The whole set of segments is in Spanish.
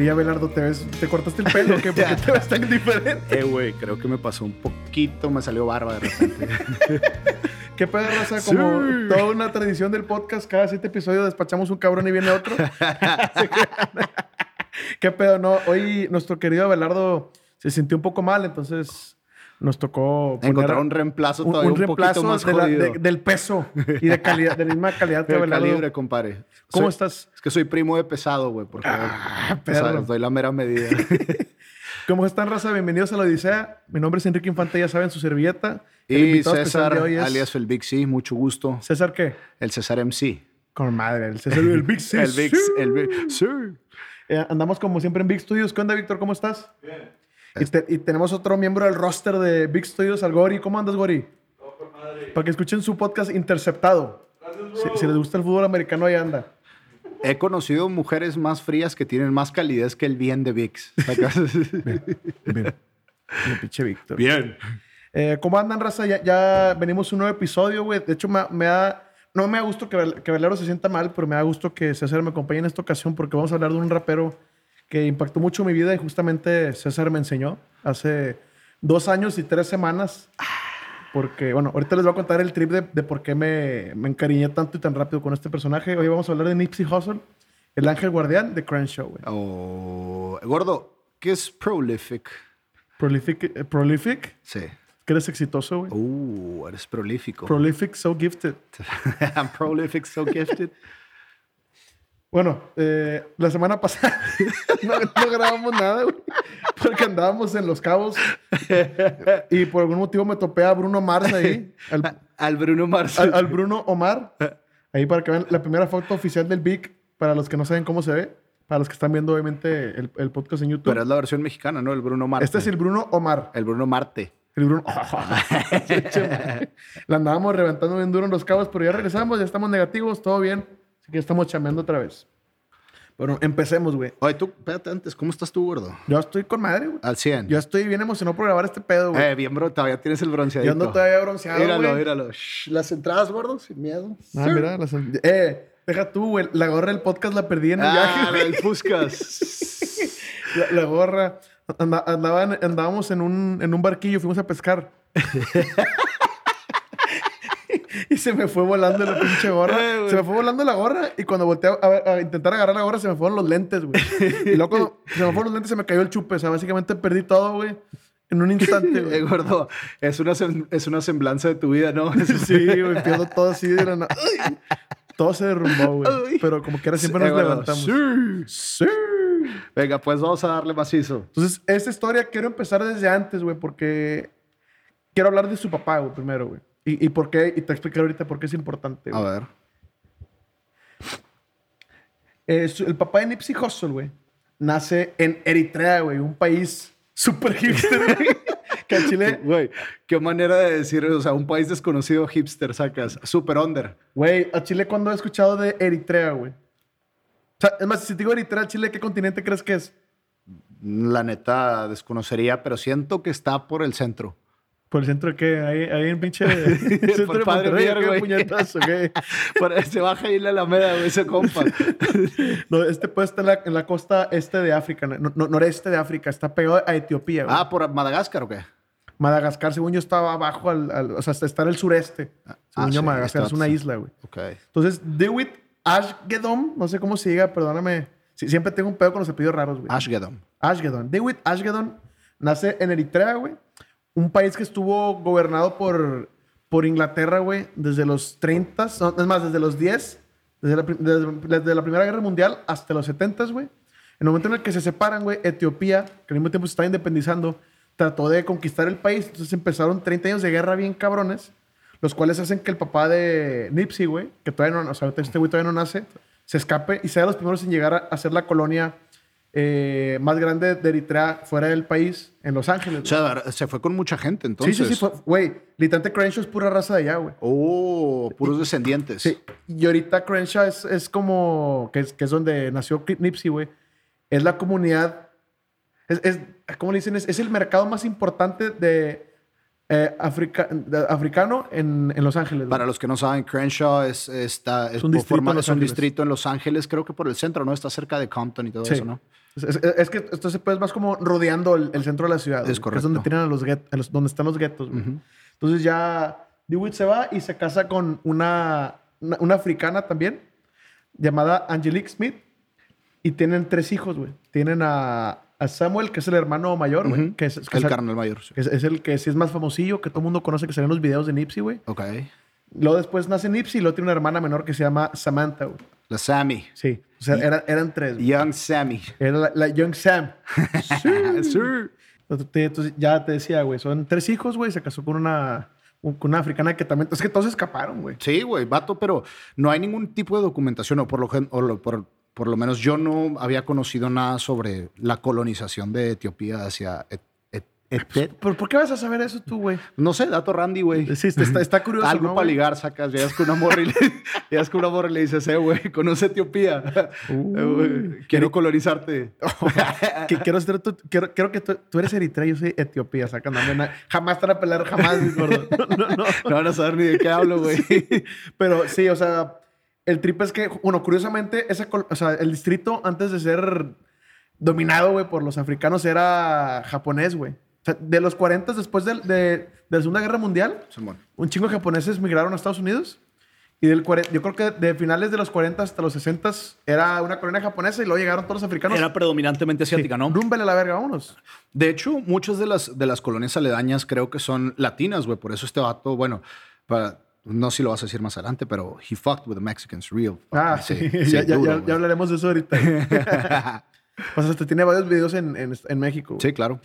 Oye, Abelardo, ¿te, ves, ¿te cortaste el pelo? ¿Qué? ¿Por qué te ves tan diferente? Eh, güey, creo que me pasó un poquito, me salió barba de repente. ¿Qué pedo, Raza? Como Sí. toda una tradición del podcast, cada siete episodios despachamos un cabrón y viene otro. ¿Qué pedo? No, hoy nuestro querido Abelardo se sintió un poco mal, entonces nos tocó Encontrar un reemplazo un- todavía un un, reemplazo poquito más de la- de- del peso y de calidad, de la misma calidad que De Abelardo. calibre, compadre. ¿Cómo Soy- estás? Es que soy primo de pesado, güey, porque Ah, o sea, perro. doy la mera medida. ¿Cómo están, raza? Bienvenidos a la Odisea. Mi nombre es Enrique Infante, ya saben, su servilleta. El y César, de hoy es- alias el Big C, mucho gusto. ¿César qué? El César MC. Con madre, el César el Big C. el Big, el Big Sí. Eh, andamos como siempre en Big Studios. ¿Qué onda, Víctor? ¿Cómo estás? Bien. Y, te- y tenemos otro miembro del roster de Big Studios, al Gori. ¿Cómo andas, Gori? Para que escuchen su podcast Interceptado. Si, si les gusta el fútbol americano, ahí anda. He conocido mujeres más frías que tienen más calidez que el bien de VIX. Bien. Mi pinche Víctor. bien. Eh, ¿Cómo andan, raza? Ya, ya venimos un nuevo episodio, güey. De hecho, me, me da... No me da gusto que, que Valero se sienta mal, pero me da gusto que César me acompañe en esta ocasión porque vamos a hablar de un rapero que impactó mucho mi vida y justamente César me enseñó hace dos años y tres semanas. Porque, bueno, ahorita les voy a contar el trip de, de por qué me, me encariñé tanto y tan rápido con este personaje. Hoy vamos a hablar de Nipsey Hussle, el ángel guardián de Crenshaw, güey. Oh, gordo, ¿qué es prolific? Prolific, eh, prolific, Sí. que eres exitoso, güey. Uh, eres prolífico. Prolific, so gifted. I'm prolific, so gifted. Bueno, eh, la semana pasada no, no grabamos nada, güey, porque andábamos en Los Cabos y por algún motivo me topé a Bruno Mars ahí, al, Al Bruno Mars. al- al Bruno Omar, ahí para que vean la primera foto oficial del Vic, para los que no saben cómo se ve, para los que están viendo obviamente el, el podcast en YouTube. Pero es la versión mexicana, ¿no? El Bruno Marte. Este es el Bruno Omar. El Bruno Marte. El Bruno. la andábamos reventando bien duro en Los Cabos, pero ya regresamos, ya estamos negativos, todo bien, así que estamos chameando otra vez. Bueno, empecemos, güey. Oye, tú, espérate antes, ¿cómo estás tú, gordo? Yo estoy con madre, güey. Al 100. Yo estoy bien emocionado por grabar este pedo, güey. Eh, bien, bro, todavía tienes el bronceadito. Yo ando todavía bronceado, Míralo, güey. míralo. Shh, las entradas, gordo, sin miedo. Ah, mira, las- eh, deja tú, güey. La gorra del podcast la perdí en el Ah, viaje, güey. el Fuscas. La, la gorra. Anda- andaban- andábamos en un, en un barquillo, fuimos a pescar. y se me fue volando la pinche gorra. Eh, se me fue volando la gorra y cuando volteé a, intentar agarrar la gorra se me fueron los lentes, güey. Y luego cuando se me fueron los lentes se me cayó el chupe. O sea, básicamente perdí todo, güey. En un instante, Eh, güey. gordo, es una, es una semblanza de tu vida, ¿no? Sí, güey, pierdo todo así de la nada. Todo se derrumbó, güey. Pero como quiera siempre Eh, nos gordo, levantamos. Sí. Sí. Venga, pues vamos a darle macizo. Entonces, esta historia quiero empezar desde antes, güey, porque quiero hablar de su papá, güey, primero, güey. Y, y por qué, y te explicaré ahorita por qué es importante. A güey. ver. Eh, su- el papá de Nipsey Hussle, güey, nace en Eritrea, güey, un país súper hipster, güey. que a Chile, Güey, qué manera de decir, o sea, un país desconocido hipster sacas. Super under. güey, a Chile cuando he escuchado de Eritrea, güey. O sea, es más, si te digo Eritrea, Chile, ¿qué continente crees que es? La neta desconocería, pero siento que está por el centro. Por el centro que hay, hay en pinche centro Por de Padre ¿qué güey. puñetazo, güey? Se baja ahí la Alameda, güey, ese compa. No, este puede estar en la, en la costa este de África, no- no- noreste de África, está pegado a Etiopía. güey. ah, ¿por Madagascar o qué? Madagascar, según yo, estaba abajo, al, al- o sea, hasta está en el sureste. Ah, Según yo, sí, Madagascar es está- una isla, güey. Ok. Entonces, Dewitt Ashgedon, no sé cómo se diga, perdóname. Sí, siempre tengo un pedo con los apellidos raros, güey. Ashgedon. Ashgedon. Dewitt Ashgedon nace en Eritrea, güey. Un país que estuvo gobernado por, por Inglaterra, güey, desde los 30, no, es más, desde los 10, desde la, desde, desde la Primera Guerra Mundial hasta los 70, güey. En el momento en el que se separan, güey, Etiopía, que al mismo tiempo se estaba independizando, trató de conquistar el país. Entonces empezaron 30 años de guerra bien cabrones, los cuales hacen que el papá de Nipsey, güey, que todavía no, o sea, este güey todavía no nace, se escape y sea de los primeros en llegar a, ser la colonia eh, más grande de Eritrea fuera del país, en Los Ángeles. O sea, se fue con mucha gente, entonces. sí, sí, sí. Güey, literalmente Crenshaw es pura raza de allá, güey. Oh, puros descendientes. Sí. Y ahorita Crenshaw es, es como, que es, que es donde nació Nipsey, güey. Es la comunidad, es, es ¿cómo le dicen? Es, el mercado más importante de, eh, Africa- de- africano en, en Los Ángeles. güey. Para los que no saben, Crenshaw es, está, es, un distrito en Los es un Ángeles. distrito en Los Ángeles, creo que por el centro, ¿no? Está cerca de Compton y todo Sí. eso, ¿no? Es, es- es que esto se puede más como rodeando el, el centro de la ciudad. que correcto. Es donde tienen a los, a los- donde están los guetos. güey. Ujú. Entonces ya DeWitt se va y se casa con una, una, una africana también, llamada Angelique Smith. Y tienen tres hijos, güey. Tienen a, a Samuel, que es el hermano mayor, güey. Ujú. Que es, que el es- carnal mayor. sí. que es, es el que sí es más famosillo, que todo el mundo conoce, que salen los videos de Nipsey, güey. Ok. Luego después nace Nipsey y luego tiene una hermana menor que se llama Samantha, güey. La Sammy. Sí. O sea, era- eran tres. güey. Young Sammy. Era la, la Young Sam. Sir. Entonces, ya te decía, güey, son tres hijos, güey. Se casó con una, con una africana que también... Es que todos escaparon, güey. Sí, güey, vato, pero no hay ningún tipo de documentación, o por lo, o lo- por, por lo menos yo no había conocido nada sobre la colonización de Etiopía hacia Et- Et- Et- ¿Pero por qué vas a saber eso tú, güey? No sé, dato Randy, güey. Sí, está, está curioso, Algo ¿no, para ligar, sacas, llegas con una morra y le, llegas con una morra y le dices, eh, güey, conoce Etiopía. Eh, Quiero colonizarte. Que quiero, ser tu- quiero, quiero que tú, tú eres Eritrea, yo soy Etiopía, sacan. jamás te van a pelear, jamás, mi gordo. No, no, no. No van a saber ni de qué hablo, güey. Pero sí, o sea, el trip es que, bueno, curiosamente, esa, o sea, el distrito antes de ser dominado, güey, por los africanos era japonés, güey. O sea, de los 40 después del- de, de la Segunda Guerra Mundial, Simón. un chingo de japoneses migraron a Estados Unidos. Y del cuare- yo creo que de finales de los 40 hasta los 60 era una colonia japonesa y luego llegaron todos los africanos. Era predominantemente asiática, ¿no? Rúmbele a la verga, vámonos. De hecho, muchas de las, de las colonias aledañas creo que son latinas, güey. Por eso este vato, bueno, para, no sé si lo vas a decir más adelante, pero he fucked with the Mexicans, real. Ah, sí. ya, ya- duro, ya- ya hablaremos de eso ahorita. pues hasta tiene varios videos en, en- en México. güey. Sí, claro.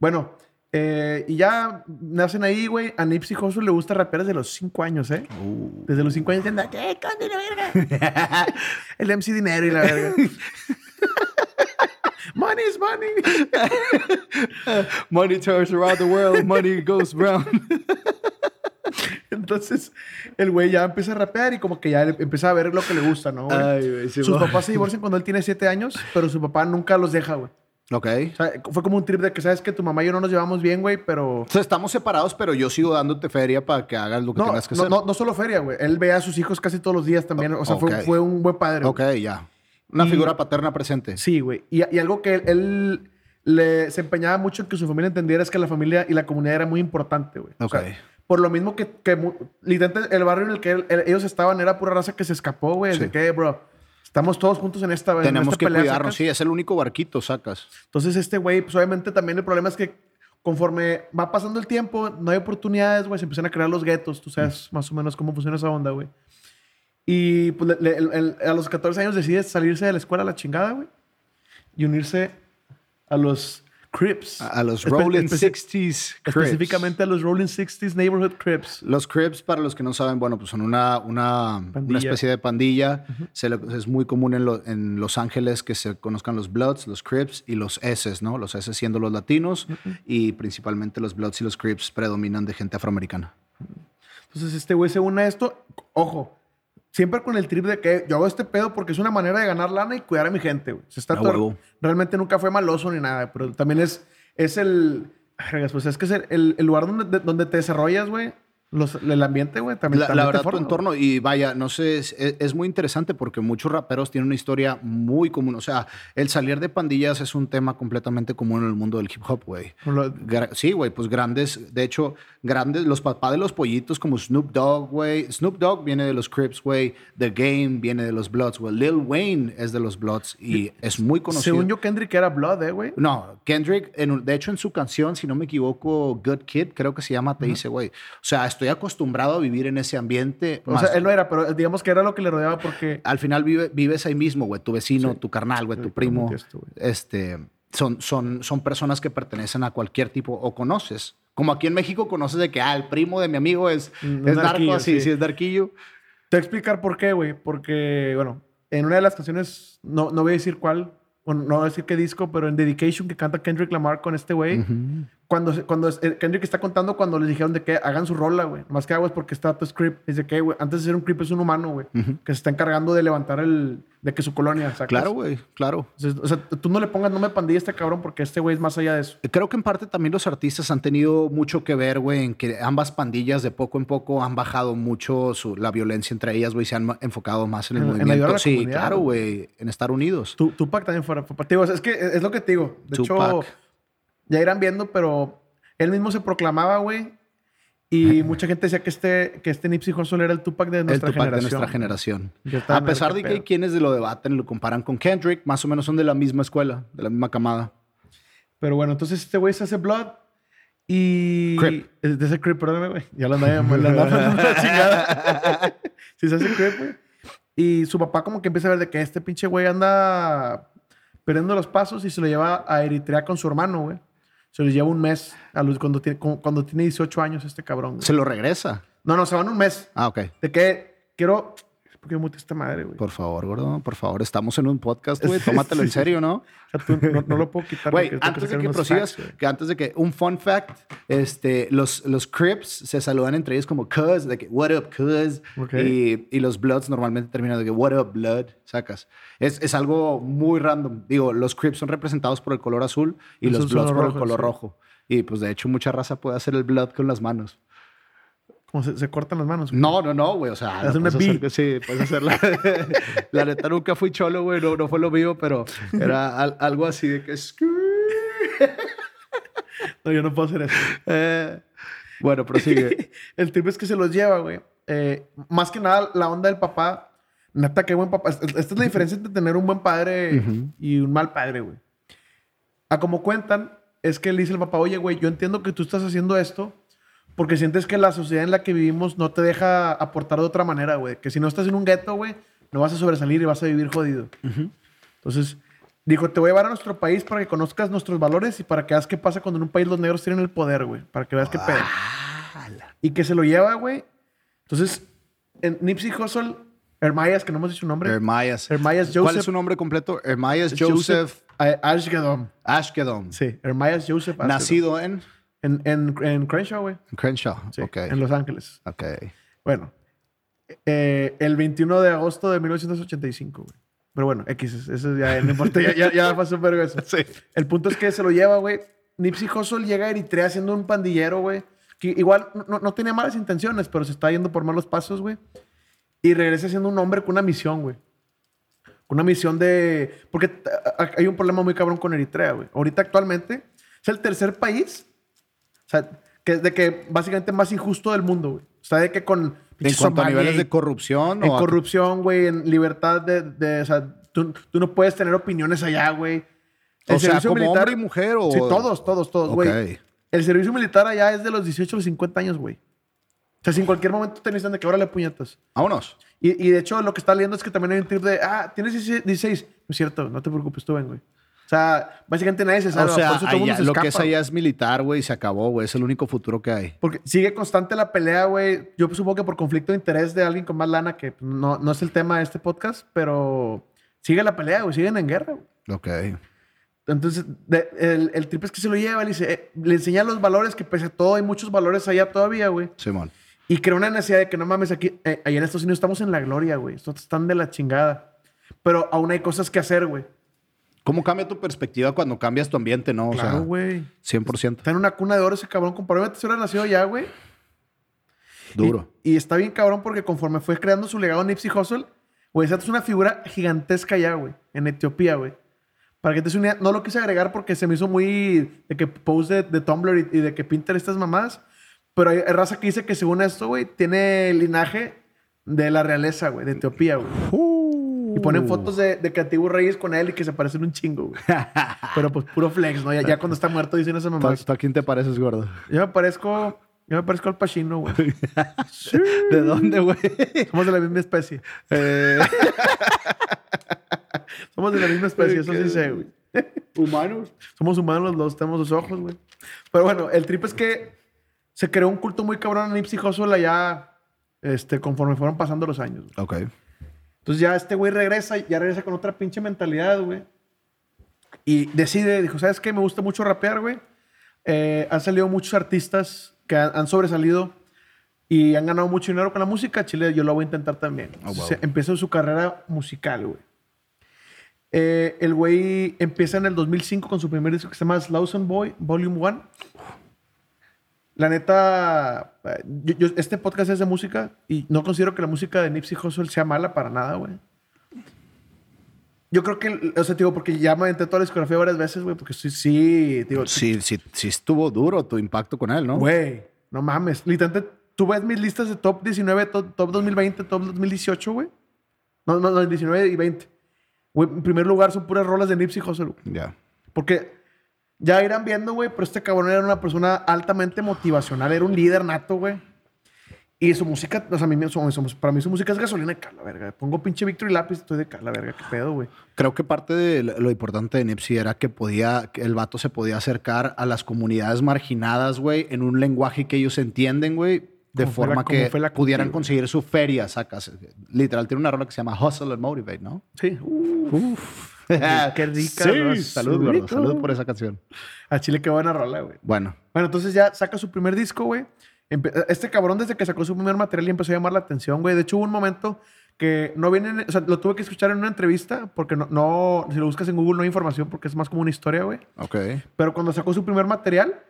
Bueno, eh, y ya nacen ahí, güey. A Nipsey Hussle le gusta rapear desde los 5 años, ¿eh? Uh. Desde los 5 años anda, ¿qué? ¿Dónde la verga? El MC Dinero y la verga. money is money. Money tours around the world, money goes round. Entonces, el güey ya empieza a rapear y como que ya empieza a ver lo que le gusta, ¿no? Ay, güey, sí, Sus papás se divorcian cuando él tiene 7 años, pero su papá nunca los deja, güey. Ok. O sea, fue como un trip de que sabes que tu mamá y yo no nos llevamos bien, güey, pero... O sea, estamos separados, pero yo sigo dándote feria para que hagas lo que No, tengas que no, hacer. no, no solo feria, güey. Él ve a sus hijos casi todos los días también. O sea, fue, Ok. fue un buen padre. Ok, ya. Una Y- figura paterna presente. Sí, güey. Y, y algo que él, él le se empeñaba mucho en que su familia entendiera es que la familia y la comunidad era muy importante, güey. O sea, Ok. por lo mismo que, que el barrio en el que él- ellos estaban era pura raza que se escapó, güey. Sí. De que, bro, estamos todos juntos en esta en Tenemos esta que pelea, cuidarnos. ¿sacas? Sí, es el único barquito, sacas. Entonces, este güey, pues obviamente también el problema es que conforme va pasando el tiempo, no hay oportunidades, güey, se empiezan a crear los guetos. Tú sabes más o menos cómo funciona esa onda, güey. Y pues le- le- el- el- a los 14 años decide salirse de la escuela a la chingada, güey. Y unirse a los Crips. A, a los Rolling especi- 60s Crips. Específicamente a los Rolling 60s Neighborhood Crips. Los Crips, para los que no saben, bueno, pues son una, una, una especie de pandilla. Se le- es muy común en, lo- en Los Ángeles que se conozcan los Bloods, los Crips y los S, ¿no? Los S siendo los latinos y principalmente los Bloods y los Crips predominan de gente afroamericana. Entonces este güey se une a esto. Ojo, siempre con el trip de que yo hago este pedo porque es una manera de ganar lana y cuidar a mi gente, güey. Se está todo-. Realmente nunca fue maloso ni nada, pero también es, es el... Pues es que es el, el- lugar donde, de- donde te desarrollas, güey. Los- el ambiente, güey, también, La, la también te verdad, tu forma, güey. entorno, y vaya, no sé, es, es- es muy interesante porque muchos raperos tienen una historia muy común. O sea, el salir de pandillas es un tema completamente común en el mundo del hip hop, güey. Sí, güey, pues grandes, de hecho, grandes, los papás de los pollitos como Snoop Dogg, güey. Snoop Dogg viene de los Crips, güey. The Game viene de los Bloods, güey. Lil Wayne es de los Bloods y es muy conocido. Según yo, Kendrick era Blood, eh, güey. No, Kendrick, en de hecho en su canción, si no me equivoco, Good Kid, creo que se llama, te dice, güey. O sea, estoy acostumbrado a vivir en ese ambiente. O más- sea, él no era, pero digamos que era lo que le rodeaba porque... al final vive- vives ahí mismo, güey. Tu vecino, Sí. tu carnal, güey, Sí, tu primo. esto, este, son, son, son personas que pertenecen a cualquier tipo o conoces. Como aquí en México conoces de que, ah, el primo de mi amigo es, Mm, es un narco, narquillo, sí, sí. es darquillo. Te voy a explicar por qué, güey. Porque, bueno, en una de las canciones, no, no voy a decir cuál, o no voy a decir qué disco, pero en Dedication que canta Kendrick Lamar con este güey, cuando, cuando eh, Kendrick está contando cuando les dijeron de que hagan su rola, güey. Más que hago es porque está tu script. Dice que, güey, antes de ser un creep es un humano, güey. Que se está encargando de levantar el... De que su colonia, ¿sacas? Claro, güey, claro. O sea, tú no le pongas nombre pandilla a este cabrón porque este güey es más allá de eso. Creo que en parte también los artistas han tenido mucho que ver, güey, en que ambas pandillas de poco en poco han bajado mucho su, la violencia entre ellas, güey, se han enfocado más en el En- en movimiento. sí, claro, güey. en estar unidos. Tu- Tupac también fuera. fue- Digo, es que es lo que te digo. De hecho. Ya irán viendo, pero él mismo se proclamaba, güey. Y mucha gente decía que este, que este Nipsey Hussle era el Tupac de el nuestra Tupac de generación. nuestra generación. A pesar el de que hay quienes lo debaten, lo comparan con Kendrick, más o menos son de la misma escuela, de la misma camada. Pero bueno, entonces este güey se hace Blood y... Crip. Es de ese Crip, perdóname, güey. Ya lo andaba la chingada. sí, se hace Crip, güey. Y su papá como que empieza a ver de que este pinche güey anda perdiendo los pasos y se lo lleva a Eritrea con su hermano, güey. Se lo lleva un mes a los, cuando, tiene, cu- cuando tiene 18 años este cabrón. güey. Se lo regresa. No, no, se van un mes. Ah, ok. De que quiero... ¿Por qué mute esta madre, güey? Por favor, gordo, por favor. Estamos en un podcast, güey. Tómatelo en serio, ¿no? O sea, tú no, no lo puedo quitar. Güey, antes de que prosigas, facts, que antes de que, un fun fact, este, los, los Crips se saludan entre ellos como cuz, de que, what up, cuz, Ok. y, y los Bloods normalmente terminan de que, what up, blood, sacas. Es, es algo muy random. Digo, los Crips son representados por el color azul y Esos los Bloods por el color sí. rojo. Y pues de hecho mucha raza puede hacer el blood con las manos. Como se, se cortan las manos. güey. No, no, no, güey. O sea, lo una puedes hacer- sí, puedes hacerla. la neta nunca fui cholo, güey. No, no fue lo mío, pero era al- algo así de que... No, yo no puedo hacer eso. Eh, bueno, prosigue. El trip es que se los lleva, güey. Eh, más que nada, la onda del papá. Neta, qué buen papá. Esta es la diferencia entre tener un buen padre y un mal padre, güey. A como cuentan, es que le dice el papá, oye, güey, yo entiendo que tú estás haciendo esto porque sientes que la sociedad en la que vivimos no te deja aportar de otra manera, güey. Que si no estás en un gueto, güey, no vas a sobresalir y vas a vivir jodido. Entonces, dijo, te voy a llevar a nuestro país para que conozcas nuestros valores y para que veas qué pasa cuando en un país los negros tienen el poder, güey. Para que veas qué pedo. Y que se lo lleva, güey. Entonces, en Nipsey Hussle, Hermayas, que no hemos dicho su nombre. Hermayas. Hermayas ¿Cuál Joseph. es su nombre completo? Hermayas Joseph, Ashgadom. Ashkedom. Sí, Hermayas Joseph Ashgadom. Nacido en, En, en, en Crenshaw, güey. en Crenshaw. Sí, ok. en Los Ángeles. Ok. Bueno, eh, el 21 de agosto de 1985, güey. Pero bueno, X, eso ya no importa, ya, ya, ya pasó verga eso. Sí. El punto es que se lo lleva, güey. Nipsey Hussle llega a Eritrea siendo un pandillero, güey. Que igual no, no tenía malas intenciones, pero se está yendo por malos pasos, güey. Y regresa siendo un hombre con una misión, güey. Con una misión de... Porque hay un problema muy cabrón con Eritrea, güey. Ahorita actualmente es el tercer país, sea, que es de que básicamente más injusto del mundo, güey. O sea, de que con... En cuanto a niveles de corrupción en o corrupción, güey, en libertad de, de- o sea, tú, tú no puedes tener opiniones allá, güey. O sea, ¿como hombre y mujer o- Sí, todos, todos, todos, güey. El servicio militar allá es de los 18 a los 50 años, güey. O sea, si en cualquier momento te necesitan de que ahora le puñetas. Vámonos. Y, y de hecho, lo que está leyendo es que también hay un trip de, ah, tienes 16. 16. No es cierto, no te preocupes, tú ven, güey. O sea, básicamente nadie se salva. o sea, allá- se lo que es allá es militar, güey, se acabó, güey. Es el único futuro que hay. Porque sigue constante la pelea, güey. Yo supongo que por conflicto de interés de alguien con más lana, que no, no es el tema de este podcast, pero sigue la pelea, güey. Siguen en guerra, güey. Ok. Entonces, de- el, el trip es que se lo lleva, le, dice, eh, le enseña los valores, que pese a todo hay muchos valores allá todavía, güey. Simón. Y crea una necesidad de que no mames, aquí, eh, allá en Estados Unidos estamos en la gloria, güey. Estos están de la chingada. Pero aún hay cosas que hacer, güey. ¿Cómo cambia tu perspectiva cuando cambias tu ambiente, no? O Claro, güey. 100%. Está en una cuna de oro ese cabrón. Probablemente se hubiera nacido ya, güey. Duro. Y, y está bien cabrón porque conforme fue creando su legado Nipsey Hussle, güey, esa es una figura gigantesca ya, güey, en Etiopía, güey. Para que te idea, no lo quise agregar porque se me hizo muy de que post de, de Tumblr y, y de que Pinterest estas mamás. Pero hay, raza que dice que según esto, güey, tiene linaje de la realeza, güey, de Etiopía, güey. Y ponen fotos de, de que antiguos reyes con él y que se parecen un chingo, güey. Pero pues puro flex, ¿no? Ya, ya cuando está muerto dicen esas ¿Tú, mamás. tú a quién te pareces, gordo? Yo me parezco, yo me parezco al Pacino, güey. ¿De dónde, güey? Somos de la misma especie. Eh, Somos de la misma especie, eso sí sé, güey. ¿Humanos? Somos humanos los dos, tenemos dos ojos, güey. Pero bueno, el trip es que se creó un culto muy cabrón a Nipsey Hussle allá, este, conforme fueron pasando los años. güey. Ok. Entonces ya este güey regresa, ya regresa con otra pinche mentalidad, güey. Y decide, dijo, ¿sabes qué? Me gusta mucho rapear, güey. eh, han salido muchos artistas que han, han sobresalido y han ganado mucho dinero con la música. Chile, yo lo voy a intentar también. Oh, wow. Empezó su carrera musical, güey. Eh, el güey empieza en el 2005 con su primer disco que se llama Slauson Boy, Volume 1. La neta, yo- yo- este podcast es de música y no considero que la música de Nipsey Hussle sea mala para nada, güey. Yo creo que, o sea, digo, porque ya me aventé toda la discografía varias veces, güey, porque sí, sí, digo, Sí, sí, sí estuvo duro tu impacto con él, ¿no? Güey, no mames. Literalmente, tú ves mis listas de top 19, top, top 2020, top 2018, güey. No, no, no, 19 y 20. Güey, en primer lugar son puras rolas de Nipsey Hussle. Ya. Porque ya irán viendo, güey, pero este cabrón era una persona altamente motivacional, era un líder nato, güey. Y su música, o sea, a mí, su- su- para mí su música es gasolina de cala, verga. Pongo pinche Victory Lápiz, estoy de cala, verga. ¿Qué pedo, güey? Creo que parte de lo importante de Nipsey era que podía, que el vato se podía acercar a las comunidades marginadas, güey, en un lenguaje que ellos entienden, güey, de Como la- forma como que la pudieran conseguir su feria, sacas. Literal, tiene una rola que se llama Hustle and Motivate, ¿no? Sí. Uf. Qué rica Sí, salud, gordo. Salud por esa canción. A Chile, qué buena rola, güey. Bueno, Bueno, entonces ya saca su primer disco, güey. Este cabrón desde que sacó su primer material ya empezó a llamar la atención, güey. De hecho, hubo un momento que no viene, o sea, lo tuve que escuchar en una entrevista porque no, no, si lo buscas en Google no hay información porque es más como una historia, güey. ok. Pero cuando sacó su primer material,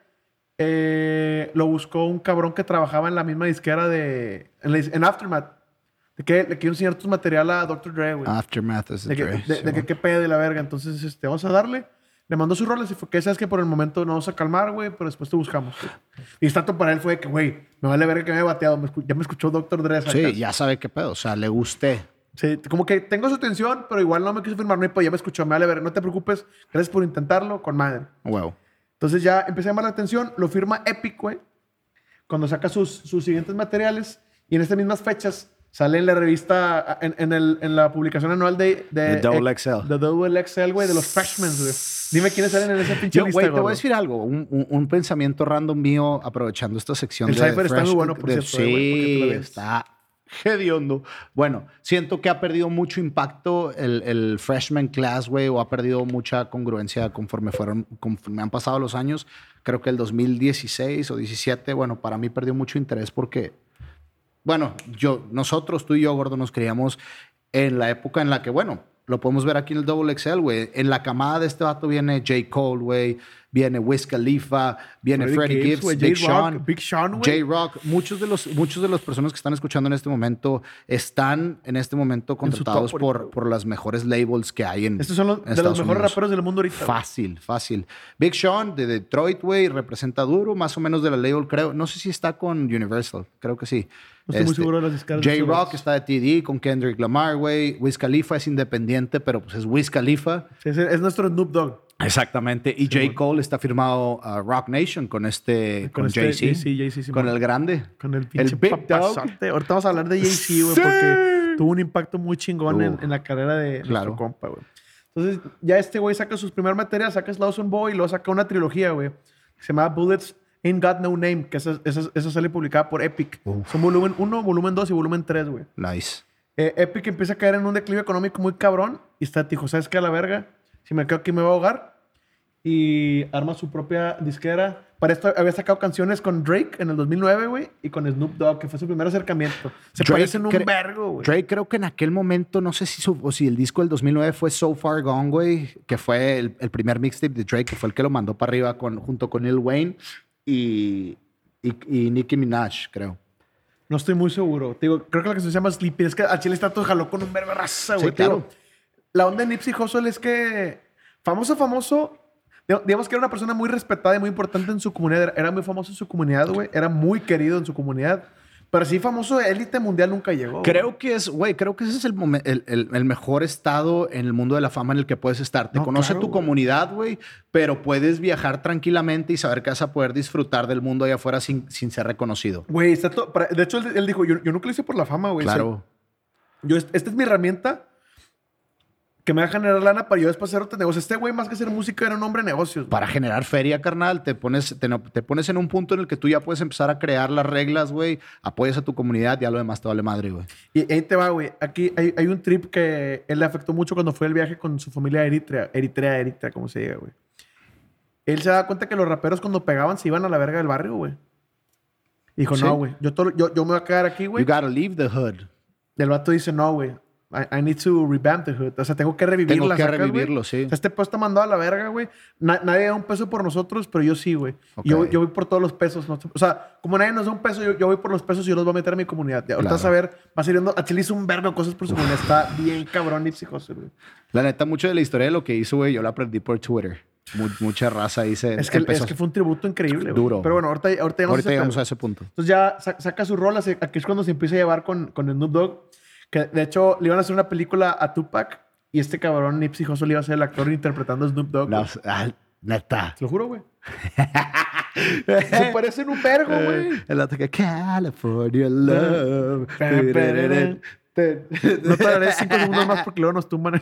eh, lo buscó un cabrón que trabajaba en la misma disquera de, en, la- en Aftermath. Que le quiero enseñar tu material a Dr. Dre, güey. Aftermath the de que, Dre, de- sí, de que qué pedo de la verga. Entonces, este, vamos a darle. Le mandó sus roles y fue que sabes que por el momento no vamos a calmar, güey, pero después te buscamos. güey. Y tanto para él fue que, güey, me vale verga que me haya bateado. me ya me escuchó Dr. Dre. Sí, ya sabe qué pedo. O sea, le gusté. Sí, como que tengo su atención, pero igual no me quiso firmar. No, pedo, ya me escuchó. Me vale verga. No te preocupes. Gracias por intentarlo con madre. Huevo. Entonces ya empecé a llamar la atención. Lo firma Epic, güey. Cuando saca sus, sus siguientes materiales. Y en estas mismas fechas sale en la revista, en, en, el, en la publicación anual de... de The Double XL. The Double XL, güey, de los freshmen, güey. Dime quiénes salen en esa pinche Yo, lista, güey, te voy a decir algo. Un, un- un pensamiento random mío aprovechando esta sección El de Cypher está muy bueno, por de- cierto, eh, Sí, ves. está hediondo. Bueno, siento que ha perdido mucho impacto el, el freshman class, güey, o ha perdido mucha congruencia conforme fueron, conforme han pasado los años. Creo que el 2016 o 17, bueno, para mí perdió mucho interés porque bueno, yo, nosotros, tú y yo, Gordo, nos criamos en la época en la que, bueno, lo podemos ver aquí en el Double XL, güey. En la camada de este vato viene J. Cole, güey. Viene Wiz Khalifa, viene Freddie Gibbs, Gibbs, Big Sean. Big Sean. J-Rock. Muchos de, los, muchos de los personas que están escuchando en este momento están en este momento contratados top por, por las mejores labels que hay en Estos son los, en de los Estados mejores Unidos. raperos del mundo ahorita. Fácil, fácil. Big Sean de Detroit, güey, representa duro, más o menos de la label, creo. No sé si está con Universal, creo que sí. No estoy muy seguro de las discaras de J-Rock está de TD con Kendrick Lamar, güey. Wiz Khalifa es independiente, pero pues es Wiz Khalifa. Sí, es, es nuestro Snoop Dogg. Exactamente. Y J. Cole está firmado a Rock Nation con este, con, este Jay-Z. Sí, con el grande. Con el pinche Big Dog. Ahorita vamos a hablar de Jay-Z, güey, Sí. porque tuvo un impacto muy chingón en, Uf. en la carrera de Claro. nuestro compa, güey. Entonces, ya este güey saca sus primer material, saca Slauson Boy y luego saca una trilogía, güey. que Se llama Bullets Ain't Got No Name, que esa, esa, esa sale publicada por Epic. Son volumen 1, volumen 2 y volumen 3, güey. Nice. Eh, Epic empieza a caer en un declive económico muy cabrón y está, dijo, ¿sabes qué? A la verga, si me quedo aquí me voy a ahogar. Y arma su propia disquera. Para esto había sacado canciones con Drake en el 2009, güey, y con Snoop Dogg, que fue su primer acercamiento. Se Drake parecen un vergo, güey. Drake creo que en aquel momento, no sé si, su- o si el disco del 2009 fue So Far Gone, güey, que fue el, el primer mixtape de Drake, que fue el que lo mandó para arriba con, junto con Lil Wayne y, y, y Nicki Minaj, creo. No estoy muy seguro. Te digo, creo que la canción se llama Sleepy. Es que a Chile está todo jaló con un verbo raza, güey. Sí, digo, claro. La onda de Nipsey Hussle es que famoso, famoso. Digamos que era una persona muy respetada y muy importante en su comunidad. Era- muy famoso en su comunidad, güey. Era muy querido en su comunidad. Pero sí, famoso élite mundial nunca llegó. güey. Creo que es, güey, creo que ese es el, el, el- el mejor estado en el mundo de la fama en el que puedes estar. Te No, conoce claro, tu güey. comunidad, güey, pero puedes viajar tranquilamente y saber que vas a poder disfrutar del mundo allá afuera sin, sin ser reconocido. Güey, está todo- para- de hecho, él, él dijo, yo, yo nunca lo hice por la fama, güey. Claro. Yo, esta es mi herramienta que me va a generar lana para yo después hacer otro negocio. Este güey, más que hacer música, era un hombre de negocios. güey. Para generar feria, carnal, te pones, te, pones en un punto en el que tú ya puedes empezar a crear las reglas, güey. Apoyas a tu comunidad y ya lo demás te vale madre, güey. Y ahí te va, güey. Aquí hay, hay un trip que él le afectó mucho cuando fue el viaje con su familia a Eritrea. Eritrea, Eritrea, como se diga, güey. Él se da cuenta que los raperos cuando pegaban se iban a la verga del barrio, güey. Dijo, Sí. no, güey. Yo, yo, yo me voy a quedar aquí, güey. You gotta leave the hood. Y el vato dice, no, güey. I, I need to revamp the hood. O sea, tengo que revivirla. Tengo que ¿sacas, revivirlo, sí. O sea, este pedo está mandado a la verga, güey. Na- nadie da un peso por nosotros, pero yo sí, güey. Ok. Yo, yo voy por todos los pesos. ¿no? O sea, como nadie nos da un peso, yo, yo voy por los pesos y yo los voy a meter a mi comunidad. Y ahorita Claro. vas a ver, va saliendo. A Chile hizo un vergo de cosas por su comunidad. Está bien cabrón Nipsey Hussle, güey. La neta, mucho de la historia de lo que hizo, güey, yo la aprendí por Twitter. Mu- mucha raza dice. Es que, empezó- es que fue un tributo increíble. Duro. Pero bueno, ahorita, ahorita llegamos Ahorita a ese llegamos a ese punto. Entonces ya sa- saca su rola, se- aquí es cuando se empieza a llevar con, con Snoop Dogg. Que de hecho le iban a hacer una película a Tupac y este cabrón Nipsey Hussle iba a ser el actor interpretando a Snoop Dogg. No, güey. ah, neta. Te lo juro, güey. se parecen un vergo, güey. Eh, El otro que California Love. No tardaré cinco segundos más porque luego nos tumban.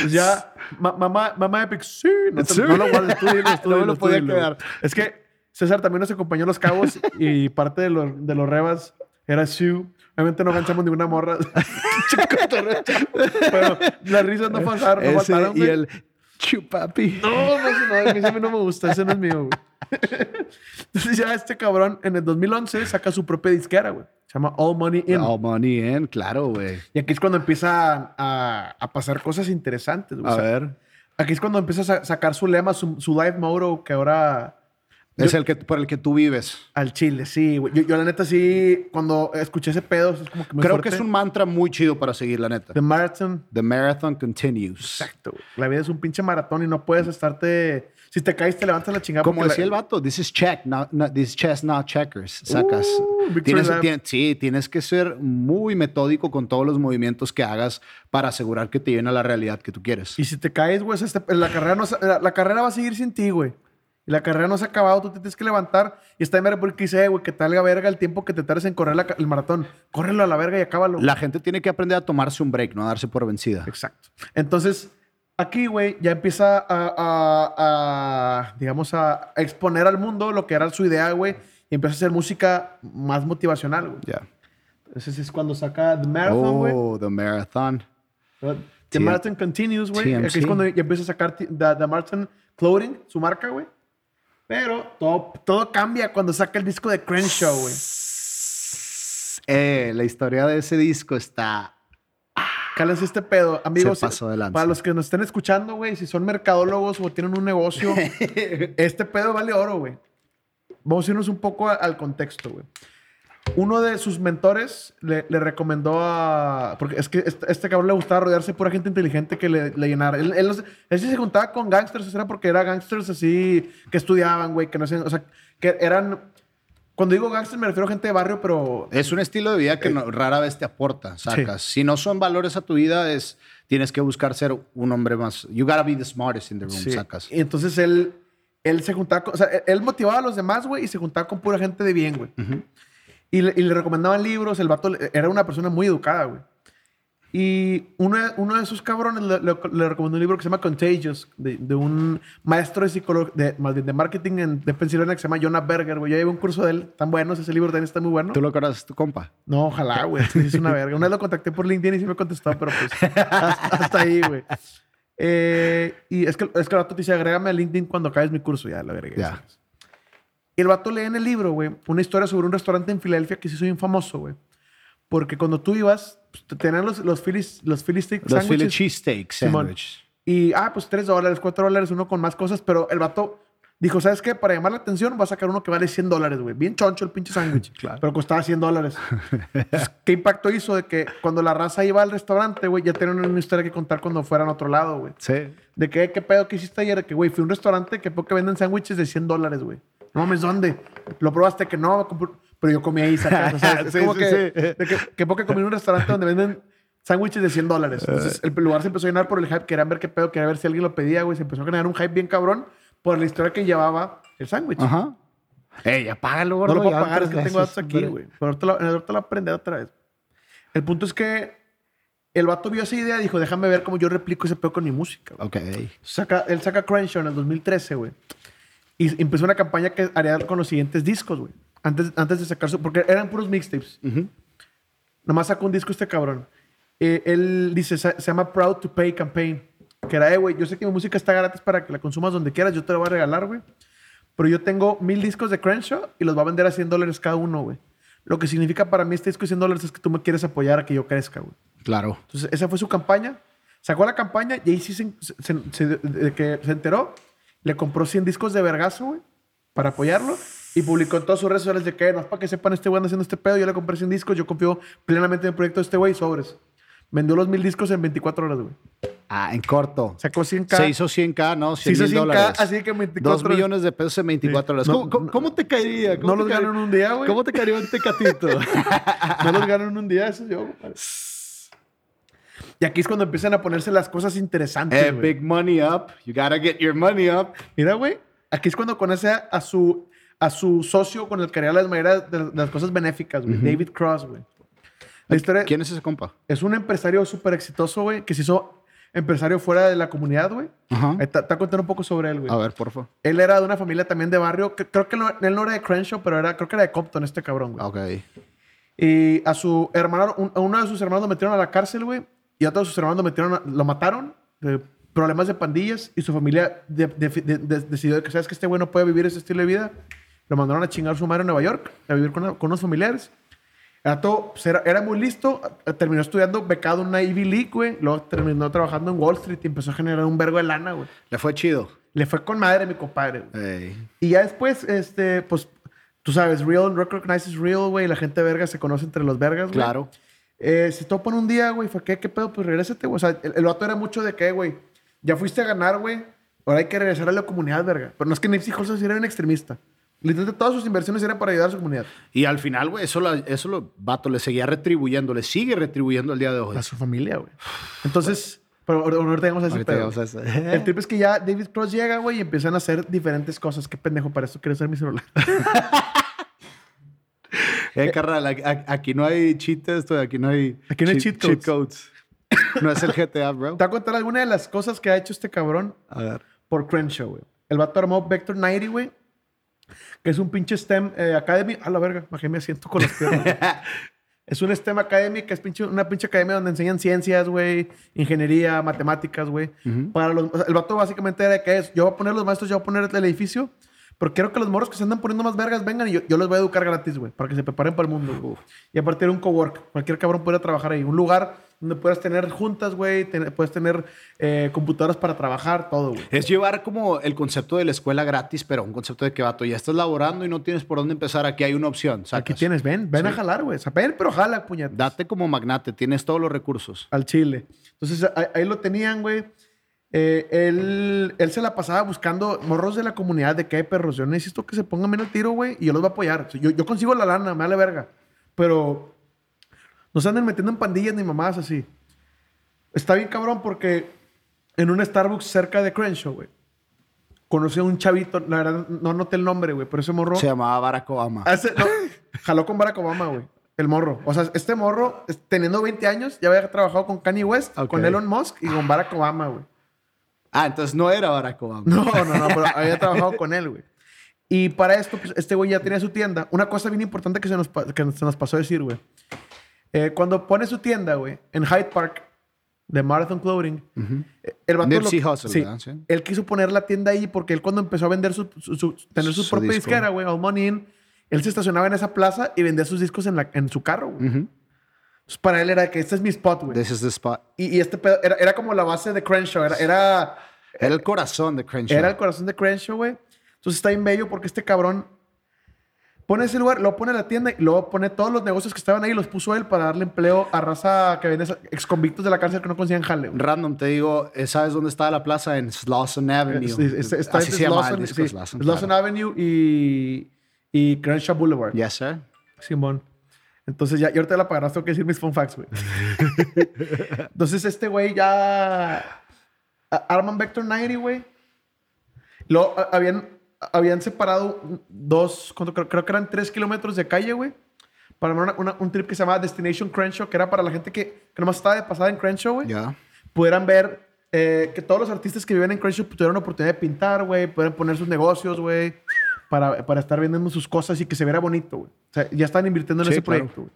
Pues ya, ma- mamá, mamá Epic, sí. No, te- no lo guardes, tú dilo, tú No me lo podía quedar. Es que César también nos acompañó a Los Cabos y parte de los, de los rebas era Sue. Obviamente no ganchamos ninguna morra. Pero las risas no pasaron, no Ese faltaron, y güey. el chupapi. No, no, ese no, a mí ese a mí no me gusta, ese no es mío, güey. Entonces ya este cabrón en el 2011 saca su propia disquera, güey. Se llama All Money In. All money in, claro, güey. Y aquí es cuando empieza a, a pasar cosas interesantes, güey. A O sea, ver. Aquí es cuando empieza a sa- sacar su lema, su, su live motto, que ahora Es el que, por el que tú vives. al chile, sí, güey. Yo, yo la neta sí, cuando escuché ese pedo, es como que muy Creo fuerte. que es un mantra muy chido para seguir, la neta. The Marathon. The marathon continues. Exacto, güey. La vida es un pinche maratón y no puedes estarte... Si te caes, te levantas la chingada. Como decía la- el vato, this is check, not, not- this is chess, not checkers. Sacas. Uh, Tienes- Lap. tien- sí, tienes que ser muy metódico con todos los movimientos que hagas para asegurar que te lleven a la realidad que tú quieres. Y si te caes, güey, este- la, carrera no, se- la, la carrera va a seguir sin ti, güey. Y la carrera no se ha acabado, tú te tienes que levantar. Y está en verga porque dice, "Eh, güey, que te valga verga el tiempo que te tardes en correr la el maratón. Córrelo a la verga y acábalo. La gente tiene que aprender a tomarse un break, no a darse por vencida. Exacto. Entonces, aquí, güey, ya empieza a, a- a, digamos, a, a exponer al mundo lo que era su idea, güey. Y empieza a hacer música más motivacional, güey. Ya. Entonces es cuando saca The Marathon, güey. Oh, the marathon. The T- Marathon Continues, güey. Aquí es cuando ya empieza a sacar The, The Marathon Clothing, su marca, güey. Pero todo, todo cambia cuando saca el disco de Crenshaw, güey. Eh, la historia de ese disco está. Cálense este pedo, amigos. Se pasó de. Para los que nos estén escuchando, güey, si son mercadólogos o tienen un negocio, este pedo vale oro, güey. Vamos a irnos un poco a- al contexto, güey. Uno de sus mentores le, le recomendó a... Porque es que este, este cabrón le gustaba rodearse de pura gente inteligente que le, le llenara. Él, él, él sí se juntaba con gangsters, era porque era gangsters así que estudiaban, güey, que no sé, o sea, que eran... Cuando digo gangsters me refiero a gente de barrio, pero Es un estilo de vida Eh, que no- rara vez te aporta, sacas. Si no son valores a tu vida, es tienes que buscar ser un hombre más. You gotta be the smartest in the room, Sí. sacas. Y entonces él, él se juntaba con, o sea, él- motivaba a los demás, güey, y se juntaba con pura gente de bien, güey. Y, le, y le recomendaban libros, el vato era una persona muy educada, güey. Y uno, de- uno de esos cabrones le, le- le recomendó un libro que se llama Contagious, de, de un maestro de psicología, más bien de marketing en, de Pensilvania que se llama Jonah Berger, güey. Yo llevé un curso de él, tan bueno, ese libro también está muy bueno. ¿Tú lo conoces, tu compa? No, ojalá, güey. Es una verga. Una vez lo contacté por LinkedIn y sí me contestó, pero pues hasta, hasta ahí, güey. Eh, y es que, es que el vato te dice, agrégame a LinkedIn cuando acabes mi curso. Ya, la verga. Ya. ¿sabes? Y el vato lee en el libro, güey, una historia sobre un restaurante en Filadelfia que sí soy un famoso, güey. Porque cuando tú ibas, pues, te tenían los, los Philly, los Philly steak Los Philly cheesesteak Simón. sandwich. Y, ah, pues 3 dólares, 4 dólares, uno con más cosas. Pero el vato dijo, ¿sabes qué? Para llamar la atención va a sacar uno que vale 100 dólares, güey. Bien choncho el pinche sándwich. Claro. Pero costaba 100 dólares. Entonces, ¿Qué impacto hizo de que cuando la raza iba al restaurante, güey, ya tenían una historia que contar cuando fueran a otro lado, güey? Sí. De que, ¿qué pedo que hiciste ayer? Que, güey, fui a un restaurante que poco venden sándwiches de 100 dólares, güey. No mames, ¿dónde? ¿Lo probaste? Que no, pero yo comí ahí, sacas. O sea, es Sí, como sí, que, sí. de que, que poco comí en un restaurante donde venden sándwiches de 100 dólares. Entonces, el lugar se empezó a llenar por el hype. Querían ver qué pedo, querían ver si alguien lo pedía, güey. Se empezó a generar un hype bien cabrón por la historia que llevaba el sándwich. Ajá. Ey, apágalo, No gordo. lo puedo ya pagar, es que tengo datos aquí, güey. Pero ahorita lo, ahorita lo aprendí otra vez. El punto es que el vato vio esa idea y dijo, déjame ver cómo yo replico ese pedo con mi música. Ok. Saca, él saca Crenshaw en el 2013, güey. Y empezó una campaña que haría con los siguientes discos, güey. Antes, antes de sacar su... Porque eran puros mixtapes. Ujú. Nomás sacó un disco este cabrón. Eh, él dice, se, se llama Proud to Pay Campaign. Que era, eh, güey, yo sé que mi música está gratis para que la consumas donde quieras, yo te la voy a regalar, güey. Pero yo tengo mil discos de Crenshaw y los va a vender a 100 dólares cada uno, güey. Lo que significa para mí este disco de 100 dólares es que tú me quieres apoyar a que yo crezca, güey. Claro. Entonces, esa fue su campaña. Sacó la campaña y ahí sí se, se- se- de que se enteró. Le compró 100 discos de vergazo, güey, para apoyarlo. Y publicó en todas sus redes sociales de que, no, para que sepan, este güey anda haciendo este pedo. Yo le compré 100 discos. Yo confío plenamente en el proyecto de este güey. Sobres. Vendió los mil discos en 24 horas, güey. Ah, en corto. Sacó 100K. Se hizo 100K, ¿no? Se 100 hizo mil 100K, dólares. así que en 24 Dos millones de pesos en 24 horas. No, ¿Cómo, te caería? ¿Cómo No te los caería? en un día, güey. ¿Cómo te caería un tecatito? No los ganan en un día, eso yo, compadre. Y aquí es cuando empiezan a ponerse las cosas interesantes, eh, big money up. You gotta get your money up. Mira, güey. Aquí es cuando conoce a, a su, a su socio con el que haría las mayorías de, de las cosas benéficas, güey. David Cross, güey. La historia ¿Quién es ese compa? es un empresario súper exitoso, güey, que se hizo empresario fuera de la comunidad, güey. Ajá. Voy a contar un poco sobre él, güey. A ver, por favor. Él era de una familia también de barrio. que creo que no- él no era de Crenshaw, pero era, creo que era de Compton, este cabrón, güey. Ok. Y a su hermano, un- a uno de sus hermanos lo metieron a la cárcel, güey. Y a todos sus hermanos lo metieron, a- lo mataron. De problemas de pandillas. Y su familia de- de- de- de- decidió que, ¿sabes que Este güey no puede vivir ese estilo de vida. Lo mandaron a chingar a su madre en Nueva York, a vivir con, con unos familiares. Era, todo, pues, era, era muy listo. Terminó estudiando becado en una Ivy League, güey. Luego terminó trabajando en Wall Street y empezó a generar un vergo de lana, güey. Le fue chido. Le fue con madre mi compadre. Ey. Y ya después, este, pues, tú sabes, real recognizes real, güey. La gente verga se conoce entre los vergas, güey. Claro. Eh, se topan un día, güey, fue, ¿qué, qué pedo? Pues regrésate, güey. O sea, el, el vato era mucho de que, güey, ya fuiste a ganar, güey. Ahora hay que regresar a la comunidad, verga. Pero no es que Nipsey Hussle era un extremista. Literalmente todas sus inversiones eran para ayudar a su comunidad. Y al final, güey, eso, la- eso lo, vato, le seguía retribuyendo, le sigue retribuyendo el día de hoy. A su familia, güey. Entonces, pero ahor- ahorita llegamos a ese pedo. a. El trip es que ya David Cross llega, güey, y empiezan a hacer diferentes cosas. Qué pendejo, para esto quiero usar mi celular. Eh, carnal, aquí, no hay cheats, aquí no hay... Aquí no hay cheat codes. No es el GTA, bro. Te voy a contar alguna de las cosas que ha hecho este cabrón A ver. por Crenshaw, güey. El vato armó Vector 90, güey. Que es un pinche STEM eh, Academy. A la verga, bajé mi asiento con los piernas. es un STEM Academy que es pinche- una pinche academia donde enseñan ciencias, güey. Ingeniería, matemáticas, güey. Para los... o sea, el vato básicamente era de que es... Yo voy a poner los maestros, yo voy a poner el edificio. Pero quiero que los morros que se andan poniendo más vergas vengan y yo, yo los voy a educar gratis, güey. Para que se preparen para el mundo, güey. Y aparte era un cowork. Cualquier cabrón puede trabajar ahí. Un lugar donde puedas tener juntas, güey. tener- puedes tener eh, computadoras para trabajar, todo, güey. Es llevar como el concepto de la escuela gratis, pero un concepto de que, vato, ya estás laborando y no tienes por dónde empezar. Aquí hay una opción. Aquí tienes, ven, ven a jalar, güey. Ven, pero jala, puñetas. Date como magnate, tienes todos los recursos. Al chile. Entonces, ahí, ahí lo tenían, güey. Eh, él, él se la pasaba buscando morros de la comunidad de que hay perros. Yo necesito que se pongan bien el tiro, güey, y yo los voy a apoyar. Yo, yo consigo la lana, me vale verga. Pero no se anden metiendo en pandillas ni mamadas así. Está bien cabrón porque en un Starbucks cerca de Crenshaw, güey, conocí a un chavito, la verdad no anoté el nombre, güey, pero ese morro... Se llamaba Barack Obama. Ah, no, jaló con Barack Obama, güey. El morro. O sea, este morro, teniendo 20 años, ya había trabajado con Kanye West, con Elon Musk y con Barack Obama, güey. Ah, entonces no era Barack Obama. No, no, no, pero había trabajado con él, güey. Y para esto, pues, este güey ya tenía su tienda. Una cosa bien importante que se nos, que se nos pasó a decir, güey. Eh, cuando pone su tienda, güey, en Hyde Park, de Marathon Clothing, eh, el vato Nipsey lo- Hussle, sí. Él quiso poner la tienda ahí porque él cuando empezó a vender su, su- su- tener su, Su propia disco. disquera, güey, All Money In, él se estacionaba en esa plaza y vendía sus discos en, la, en su carro, güey. Ujú. Entonces, para él era que este es mi spot, güey. This is the spot. Y, y este pedo era, era como la base de Crenshaw. Era, era, Era el corazón de Crenshaw. era el corazón de Crenshaw, güey. Entonces está bien bello porque este cabrón pone ese lugar, luego pone la tienda y luego pone todos los negocios que estaban ahí, los puso él para darle empleo a raza que vende ex convictos de la cárcel que no conseguían jale, güey. Random, te digo, eh, ¿sabes dónde está la plaza? En Slauson Avenue. Sí, es- está Así se llama el Slauson- disco, sí, Slauson, Slauson claro. Avenue y, y Crenshaw Boulevard. Yes, sir. Simón. Entonces ya, y ahorita la pagarás, tengo que decir mis fun facts, güey. Entonces este güey ya... Arman Vector 90, güey. A- habían, habían separado dos, creo, creo que eran tres kilómetros de calle, güey. Para una- una- un trip que se llamaba Destination Crenshaw, que era para la gente que, que nomás estaba de pasada en Crenshaw, güey. Ya. Pudieran ver eh, que todos los artistas que viven en Crenshaw tuvieran la oportunidad de pintar, güey. Pudieran poner sus negocios, güey. Para, para estar vendiendo sus cosas y que se viera bonito, güey. O sea, ya están invirtiendo en Sí, ese claro. proyecto, güey.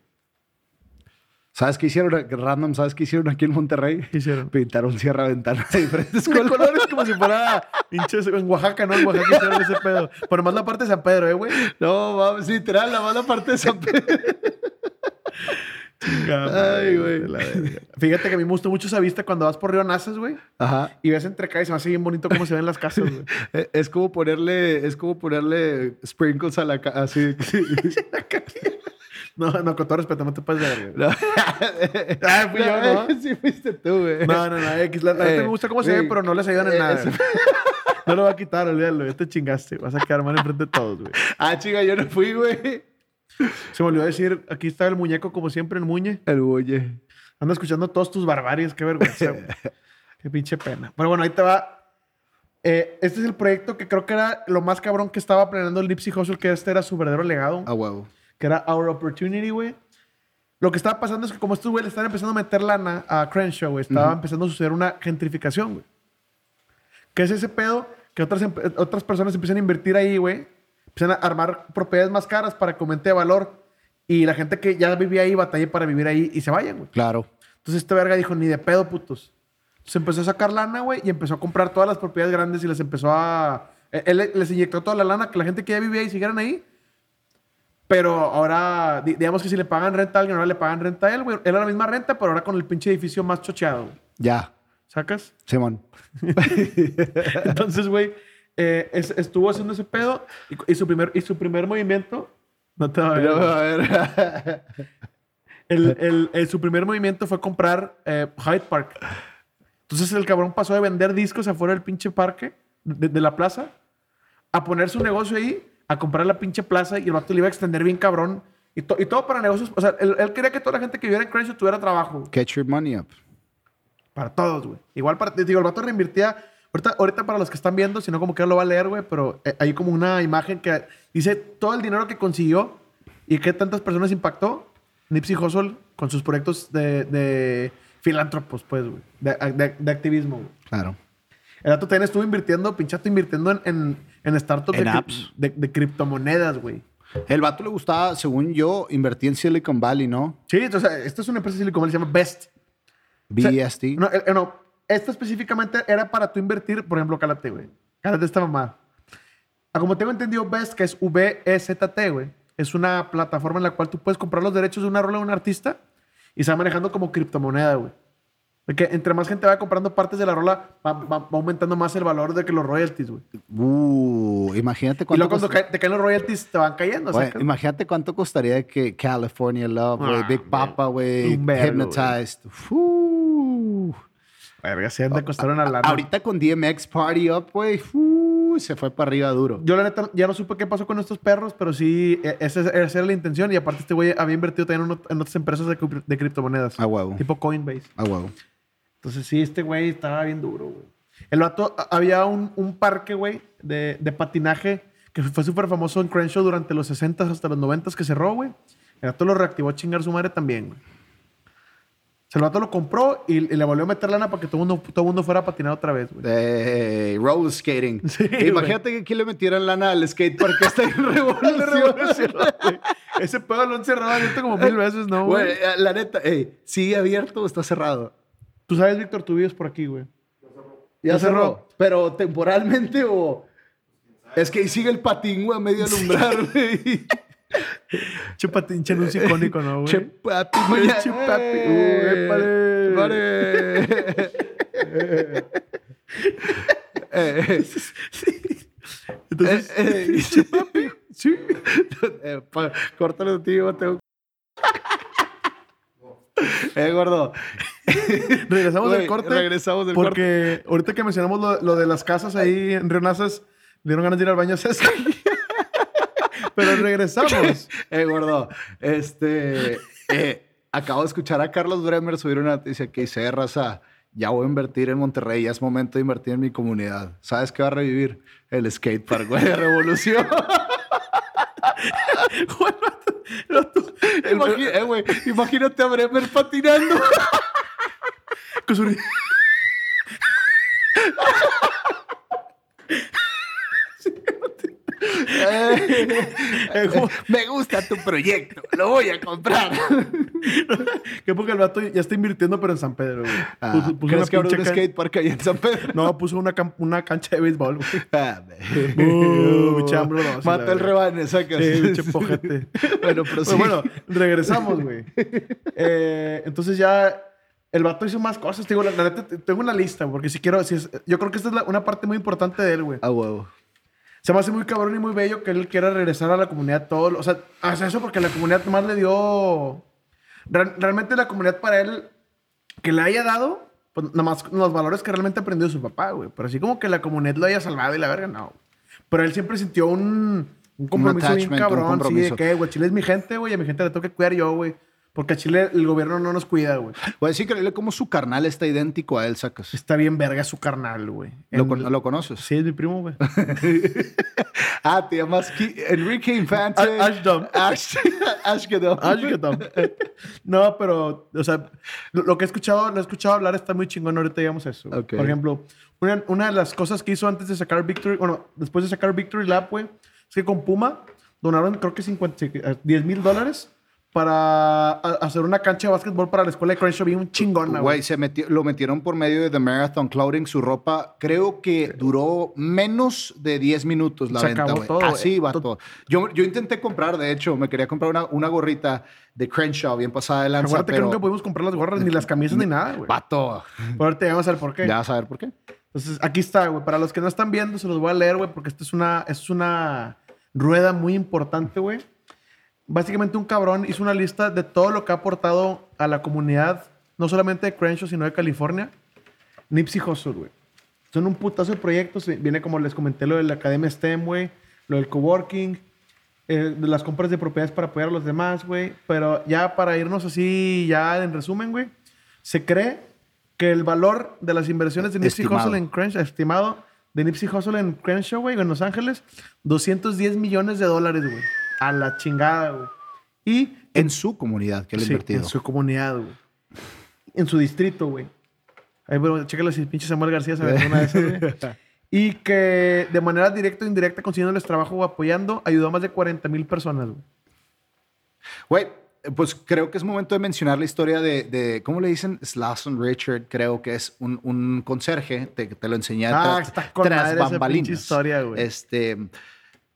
¿Sabes qué hicieron? Random, ¿sabes qué hicieron aquí en Monterrey? ¿Qué hicieron? Pintaron cierra ventana de diferentes colores. colores como si fuera en Oaxaca, ¿no? En Oaxaca hicieron ese pedo. Pero más la parte de San Pedro, ¿eh, güey? No, mames, literal, la mala parte de San Pedro. Ay, güey. Fíjate que a mí me gustó mucho esa vista cuando vas por Río Naces, güey. Ajá. Y ves entre calles y se me hace bien bonito cómo se ven las casas, güey. Eh, Es como ponerle, es como ponerle sprinkles a la casa, así. No, no, con todo respeto, no te pases de verga. No. Ah, fui yo, ¿no? Sí, fuiste tú, güey. No, no, no. X, la, la Eh, me gusta cómo se ve, pero no les ayudan en Eh, nada. ese- güey. No lo va a quitar, olvídalo. Ya te chingaste. Vas a quedar mal enfrente de todos, güey. Ah, chica, yo no fui, güey. Se me olvidó decir, aquí está el muñeco, como siempre, el muñe. El bulle. Ando escuchando todos tus barbarias. Qué vergüenza. Qué pinche pena. Pero bueno, ahí te va. Eh, este es el proyecto que creo que era lo más cabrón que estaba planeando el Nipsey Hussle, que este era su verdadero legado. A huevo. que era Our Opportunity, güey. Lo que estaba pasando es que como estos güey le están empezando a meter lana a Crenshaw, güey, estaba empezando a suceder una gentrificación, güey. ¿Qué es ese pedo? Que otras, otras personas empiezan a invertir ahí, güey. Empiezan a armar propiedades más caras para que aumente de valor. Y la gente que ya vivía ahí batalle para vivir ahí y se vayan, güey. Claro. Entonces este verga dijo, ni de pedo, putos. Se empezó a sacar lana, güey, y empezó a comprar todas las propiedades grandes y les empezó a... eh, Él les inyectó toda la lana que la gente que ya vivía ahí siguieran ahí. Pero ahora, di- digamos que si le pagan renta a alguien, ahora le pagan renta a él, güey. Era la misma renta, pero ahora con el pinche edificio más chocheado. Ya. ¿Sacas? Simón. Entonces, güey, eh, es- estuvo haciendo ese pedo y, y su primer, y su primer movimiento... No te va a ver, güey. a ver. El, el- el- su primer movimiento fue comprar eh, Hyde Park. Entonces el cabrón pasó de vender discos afuera del pinche parque, de, de la plaza, a poner su negocio ahí, a comprar la pinche plaza y el vato le iba a extender bien cabrón. Y, to- y todo para negocios. O sea, él, él quería que toda la gente que viviera en Crenshaw tuviera trabajo. Get your money up. Para todos, güey. Igual para... Digo, el vato reinvirtía... Ahorita, ahorita para los que están viendo, si no como que lo va a leer, güey, pero eh, hay como una imagen que dice todo el dinero que consiguió y qué tantas personas impactó Nipsey Hussle con sus proyectos de, de filántropos, pues, güey. De, de- de activismo, güey. Claro. El vato también estuvo invirtiendo, pinchato invirtiendo en, en, en startups En apps. de, criptomonedas, güey. El vato le gustaba, según yo, invertí en Silicon Valley, ¿no? Sí, o sea, esta es una empresa de Silicon Valley, se llama Best. BST. No, eh, eh, no, esta específicamente era para tú invertir, por ejemplo, cálate, güey. Cálate esta mamá. Ah, como tengo entendido, Best, que es V-E-Z-T, güey, es una plataforma en la cual tú puedes comprar los derechos de una rola de un artista y se va manejando como criptomoneda, güey. De que entre más gente va comprando partes de la rola, va, va- va aumentando más el valor de que los royalties, güey. Uh, imagínate Y cuánto luego cuando te caen los royalties, te van cayendo. Güey, ¿sacas? imagínate cuánto costaría que California Love, güey, Ah, Big. Papa, güey, Hypnotized. Uh. Verga, se han de costar una lana. Ahorita con DMX Party Up, güey, se fue para arriba duro. Yo la neta ya no supe qué pasó con estos perros, pero sí, e- esa, esa era la intención. Y aparte este güey había invertido también en, ot- en otras empresas de, de criptomonedas. A huevo. Tipo Coinbase. A huevo. Entonces sí, este güey estaba bien duro, güey. El vato, había un, un parque, güey, de, de patinaje que fue súper famoso en Crenshaw durante los 60 hasta los 90 que cerró, güey. El vato lo reactivó a chingar su madre también, güey. Vato lo compró y, y le volvió a meter lana para que todo el mundo, todo mundo fuera a patinar otra vez, güey. De roller skating. Sí, Imagínate que aquí le metieran lana al skatepark que está en revolución. Ese pedo lo han cerrado abierto como mil veces, ¿no, güey? Eh, la neta, ey, ¿sigue abierto o está cerrado? Tú sabes, Víctor, tú vives por aquí, güey. Ya ¿Ya cerró? cerró. Pero temporalmente o. Es que ahí sigue el patín, güey, a medio alumbrar, güey. Chupatín, anuncio icónico, ¿no, güey? Che papi, Oye, mañana- che papi. Eh, Uy, épale. épale. Eh, Entonces, eh, eh, papi. Sí. Eh, pa- tío. Tengo... Eh, gordo. regresamos del Güey, corte. regresamos del porque ahorita que mencionamos lo, lo de las casas ahí en Río Nazas, le dieron ganas de ir al baño a César. Pero regresamos. Eh, gordo, este, eh, acabo de escuchar a Carlos Bremer subir una noticia que dice, "Eh, raza, ya voy a invertir en Monterrey, ya es momento de invertir en mi comunidad. ¿Sabes qué va a revivir? El skatepark, güey, de Revolución. Güey, eh, güey, imagínate a Bremer patinando. con su- me gusta tu proyecto, lo voy a comprar. que porque el vato ya está invirtiendo, pero en San Pedro, güey. Ah, Puso- puso ¿Crees una que habrá un skatepark ahí en San Pedro? No, puso una, una cancha de béisbol, güey. Ah, Uh, no, Mata el rebane, sacas. Sí, pojete. bueno, pero Pues sí. bueno, regresamos, güey. Eh, entonces ya el vato hizo más cosas. Te Digo, la, la neta, te- tengo una lista, porque si quiero, si es- yo creo que esta es la- una parte muy importante de él, güey. A huevo. Se me hace muy cabrón y muy bello que él quiera regresar a la comunidad todo. O sea, hace eso porque la comunidad más le dio. Real- realmente la comunidad para él que le haya dado, pues nada más los valores que realmente aprendió su papá, güey. Pero así como que la comunidad lo haya salvado y la verga, no. Pero él siempre sintió un, un compromiso bien attachment, un cabrón, sí, de compromiso. que, güey, Chile es mi gente, güey, a mi gente le tengo que cuidar yo, güey. Porque a Chile el gobierno no nos cuida, güey. Voy a decir increíble cómo su carnal está idéntico a él, sacas. Está bien verga su carnal, güey. ¿Lo, con- ¿Lo conoces? Sí, es mi primo, güey. Ah, te llamas Enrique Infante. Ashdom. Ash, qué tal. No, pero, o sea, lo, lo que he escuchado, lo he escuchado hablar está muy chingón. Ahorita digamos eso. güey. Por ejemplo, una, una de las cosas que hizo antes de sacar Victory, bueno, después de sacar Victory Lap, güey, es que con Puma donaron, creo que 50, eh, 10 mil dólares para hacer una cancha de básquetbol para la escuela de Crenshaw bien chingona, Güey, güey. se metió, lo metieron por medio de The Marathon Clothing. Su ropa creo que duró menos de 10 minutos la Se venta, acabó todo, Así güey. va todo. Yo, yo intenté comprar, de hecho, me quería comprar una, una gorrita de Crenshaw bien pasada de lanza, Acuérdate pero... que nunca pudimos comprar las gorras, ni las camisas, ni nada, güey. Vato. Pero ahorita vamos a ver por qué. Ya vas a ver por qué. Entonces, aquí está, güey. Para los que no están viendo, se los voy a leer, güey, porque esto es una, es una rueda muy importante, güey. Básicamente, un cabrón hizo una lista de todo lo que ha aportado a la comunidad, no solamente de Crenshaw, sino de California. Nipsey Hussle, güey. Son un putazo de proyectos. Viene, como les comenté, lo de la Academia STEM, güey. Lo del coworking. eh, de las compras de propiedades para apoyar a los demás, güey. Pero ya para irnos así, ya en resumen, güey. Se cree que el valor de las inversiones de Nipsey. Hussle en Crenshaw, estimado, de Nipsey Hussle en Crenshaw, güey, en Los Ángeles, 210 millones de dólares, güey. A la chingada, güey. Y En su comunidad que él ha Sí, invertido. en su comunidad, güey. En su distrito, güey. Ahí, bueno, chécalo si pinche Samuel García se ve una de esas, güey. Y que de manera directa o indirecta, consiguiéndoles trabajo o apoyando, ayudó a más de 40 mil personas, güey. Güey, pues creo que es momento de mencionar la historia de, de ¿cómo le dicen? Slawson Richard, creo que es un, un conserje, te, te lo enseñé Ah, tra- está con esa pinche historia, güey. Este,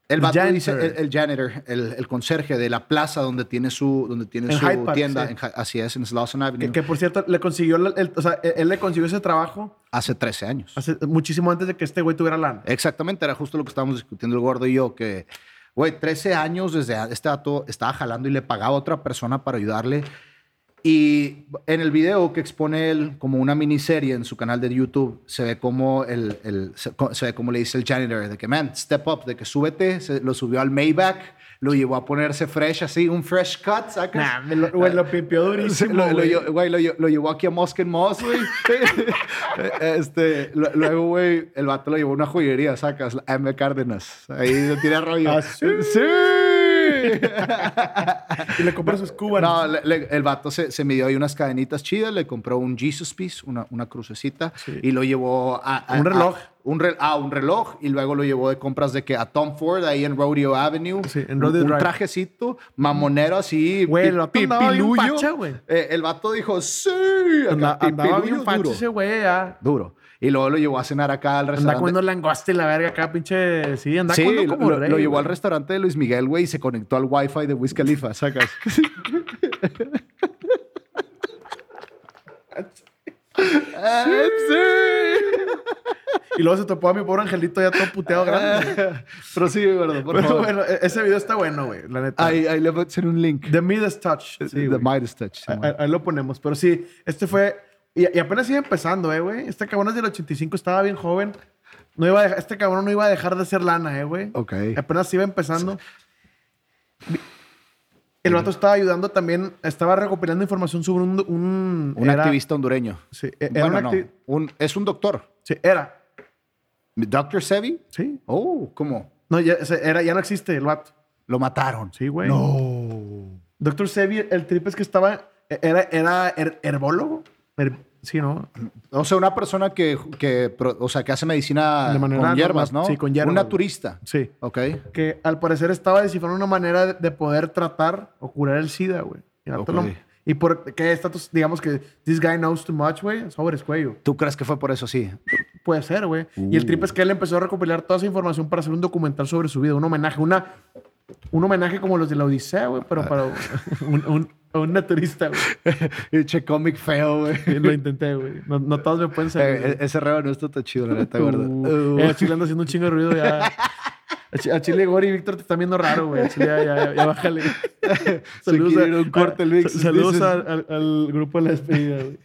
el vato janitor. dice, el, el janitor, el, el conserje de la plaza donde tiene su, donde tiene En su Hyde Park, tienda, sí. en así es, en Slawson Avenue, Que, que, por cierto, le consiguió, el- o sea, él, él le consiguió ese trabajo hace 13 años. hace, muchísimo antes de que este güey tuviera lana. Exactamente, era justo lo que estábamos discutiendo el gordo y yo, que, güey, 13 años desde este dato estaba jalando y le pagaba a otra persona para ayudarle. Y en el video que expone él como una miniserie en su canal de YouTube, se ve como el, el- se, se ve como le dice el janitor, de que, man, step up, de que súbete, se, lo subió al Maybach, lo llevó a ponerse fresh así, un fresh cut, ¿sacas? Nah, me lo, güey, lo pimpió Sí, durísimo, lo, lo güey. güey, lo, lo llevó aquí a Mosque en Moss, güey. este, lo- luego, güey, el vato lo llevó a una joyería, sacas, M. Cárdenas. Ahí lo tiene rollo. Ah, sí. Y le compró sus cubas. No, le- le- el vato se, se midió ahí unas cadenitas chidas, le compró un Jesus Piece, una, una crucecita, Sí. y lo llevó a... a- Un reloj. a- un, re- ah, un reloj, y luego lo llevó de compras de que a Tom Ford, ahí en Rodeo Avenue. Sí, en Rodeo un, Drive. trajecito, mamonero así, Güey, el vato andaba güey. Eh, el vato dijo, sí. acá, Anda- andaba pipilullo bien duro. ese güey, ya. Duro. Y luego lo llevó a cenar acá al Anda restaurante. comiendo langosta y la verga acá, pinche... Sí, anda Sí, como lo- rey, lo llevó al restaurante de Luis Miguel, güey, y se conectó al wifi de Wiz Khalifa, sacas. Y luego se topó a mi pobre angelito ya todo puteado grande. Pero sí, gordo, por Pero favor. bueno, e- ese video está bueno, güey, la neta. Ahí, ahí le voy a hacer un link. The Midas Touch. Sí, The. Midas Touch. sí, Ahí, man. ahí lo ponemos. Pero sí, este fue... Y, y apenas iba empezando, eh, güey. Este cabrón es del 85, estaba bien joven. No iba a este cabrón no iba a dejar de ser lana, eh, güey. Ok. Apenas iba empezando. El vato estaba ayudando también, estaba recopilando información sobre un... Un, Un era- activista hondureño. Sí, e- era Bueno, un no. Un- es un doctor. sí, era. ¿Dr. Sevi? Sí. Oh, ¿cómo? No, ya, era, ya no existe el vato. Lo mataron. Sí, güey. No. Doctor Sevi, el trip es que estaba... Era, era her- herbólogo. Sí, ¿no? O sea, una persona que, que, o sea, que hace medicina De manera con hierbas, ¿no? Sí, con hierbas, Un naturista. Sí. Ok. que al parecer estaba descifrando una manera de, de poder tratar o curar el SIDA, güey. Y, el vato Ok. lo- Y por qué estatus, digamos que this guy knows too much, güey, sobres cuello. ¿Tú crees que fue por eso sí? Puede ser, güey. Y el trip es que él empezó a recopilar toda esa información para hacer un documental sobre su vida, un homenaje, una, un homenaje como los de la Odisea, güey, pero para un, un, un naturista, güey. Che cómic feo, güey. Lo intenté, güey. No, no todos me pueden salir. Eh, ese reo no está tan chido, la neta, ¿verdad? Uh, eh, Chile anda haciendo un chingo de ruido ya. A Ch- A Chile, Gori y Víctor te están viendo raro, güey. A Chile, ya, ya, ya bájale. Saludos, a a, un corte, a- Luis. sa- saludos al, al- grupo de la despedida, güey.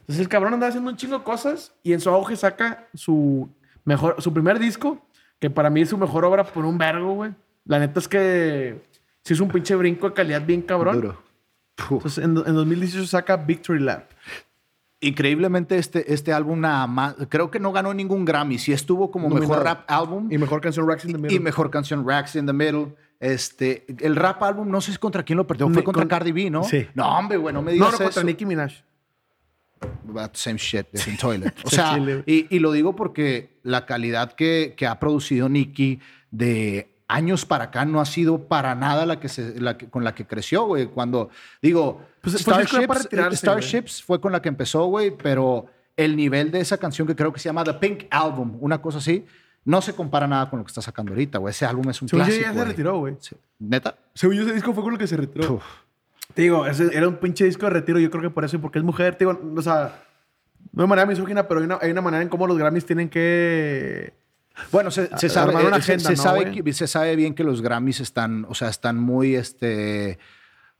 Entonces el cabrón andaba haciendo un chingo de cosas y en su auge saca su mejor, su primer disco, que para mí es su mejor obra por un vergo, güey. La neta es que sí es un pinche brinco de calidad bien cabrón. Duro. Entonces en, en 2018 saca Victory Lap. Increíblemente este, este álbum nada más, creo que no ganó ningún Grammy, sí estuvo como Nominado. mejor rap álbum Y mejor canción Racks in the y, Middle. mejor canción Racks in the Middle. Este, el rap álbum no sé si contra quién lo perdió, fue contra con- Cardi B, ¿no? Sí. No, hombre, güey, no me no, digas no, contra eso. Nicki Minaj. About same shit, in toilet. O sea, y, y lo digo porque la calidad que, que ha producido Nicki de años para acá no ha sido para nada la que se, la que- con la que creció, güey. Cuando digo, Pues, para Starships, fue con la que empezó, güey, pero el nivel de esa canción que creo que se llama The Pink Album, una cosa así, no se compara nada con lo que está sacando ahorita, güey. Ese álbum es un Según yo clásico. ya se retiró, güey. ¿Neta? Según yo, ese disco fue con el que se retiró. Uf. Te digo, ese era un pinche disco de retiro. Yo creo que por eso, y porque es mujer, te digo, o sea, no de manera misógina, pero hay una, hay una manera en cómo los Grammys tienen que. Bueno, se, se A- sabe, una eh, se- agenda, se ¿no, sabe se sabe bien que los Grammys están, o sea, están muy este,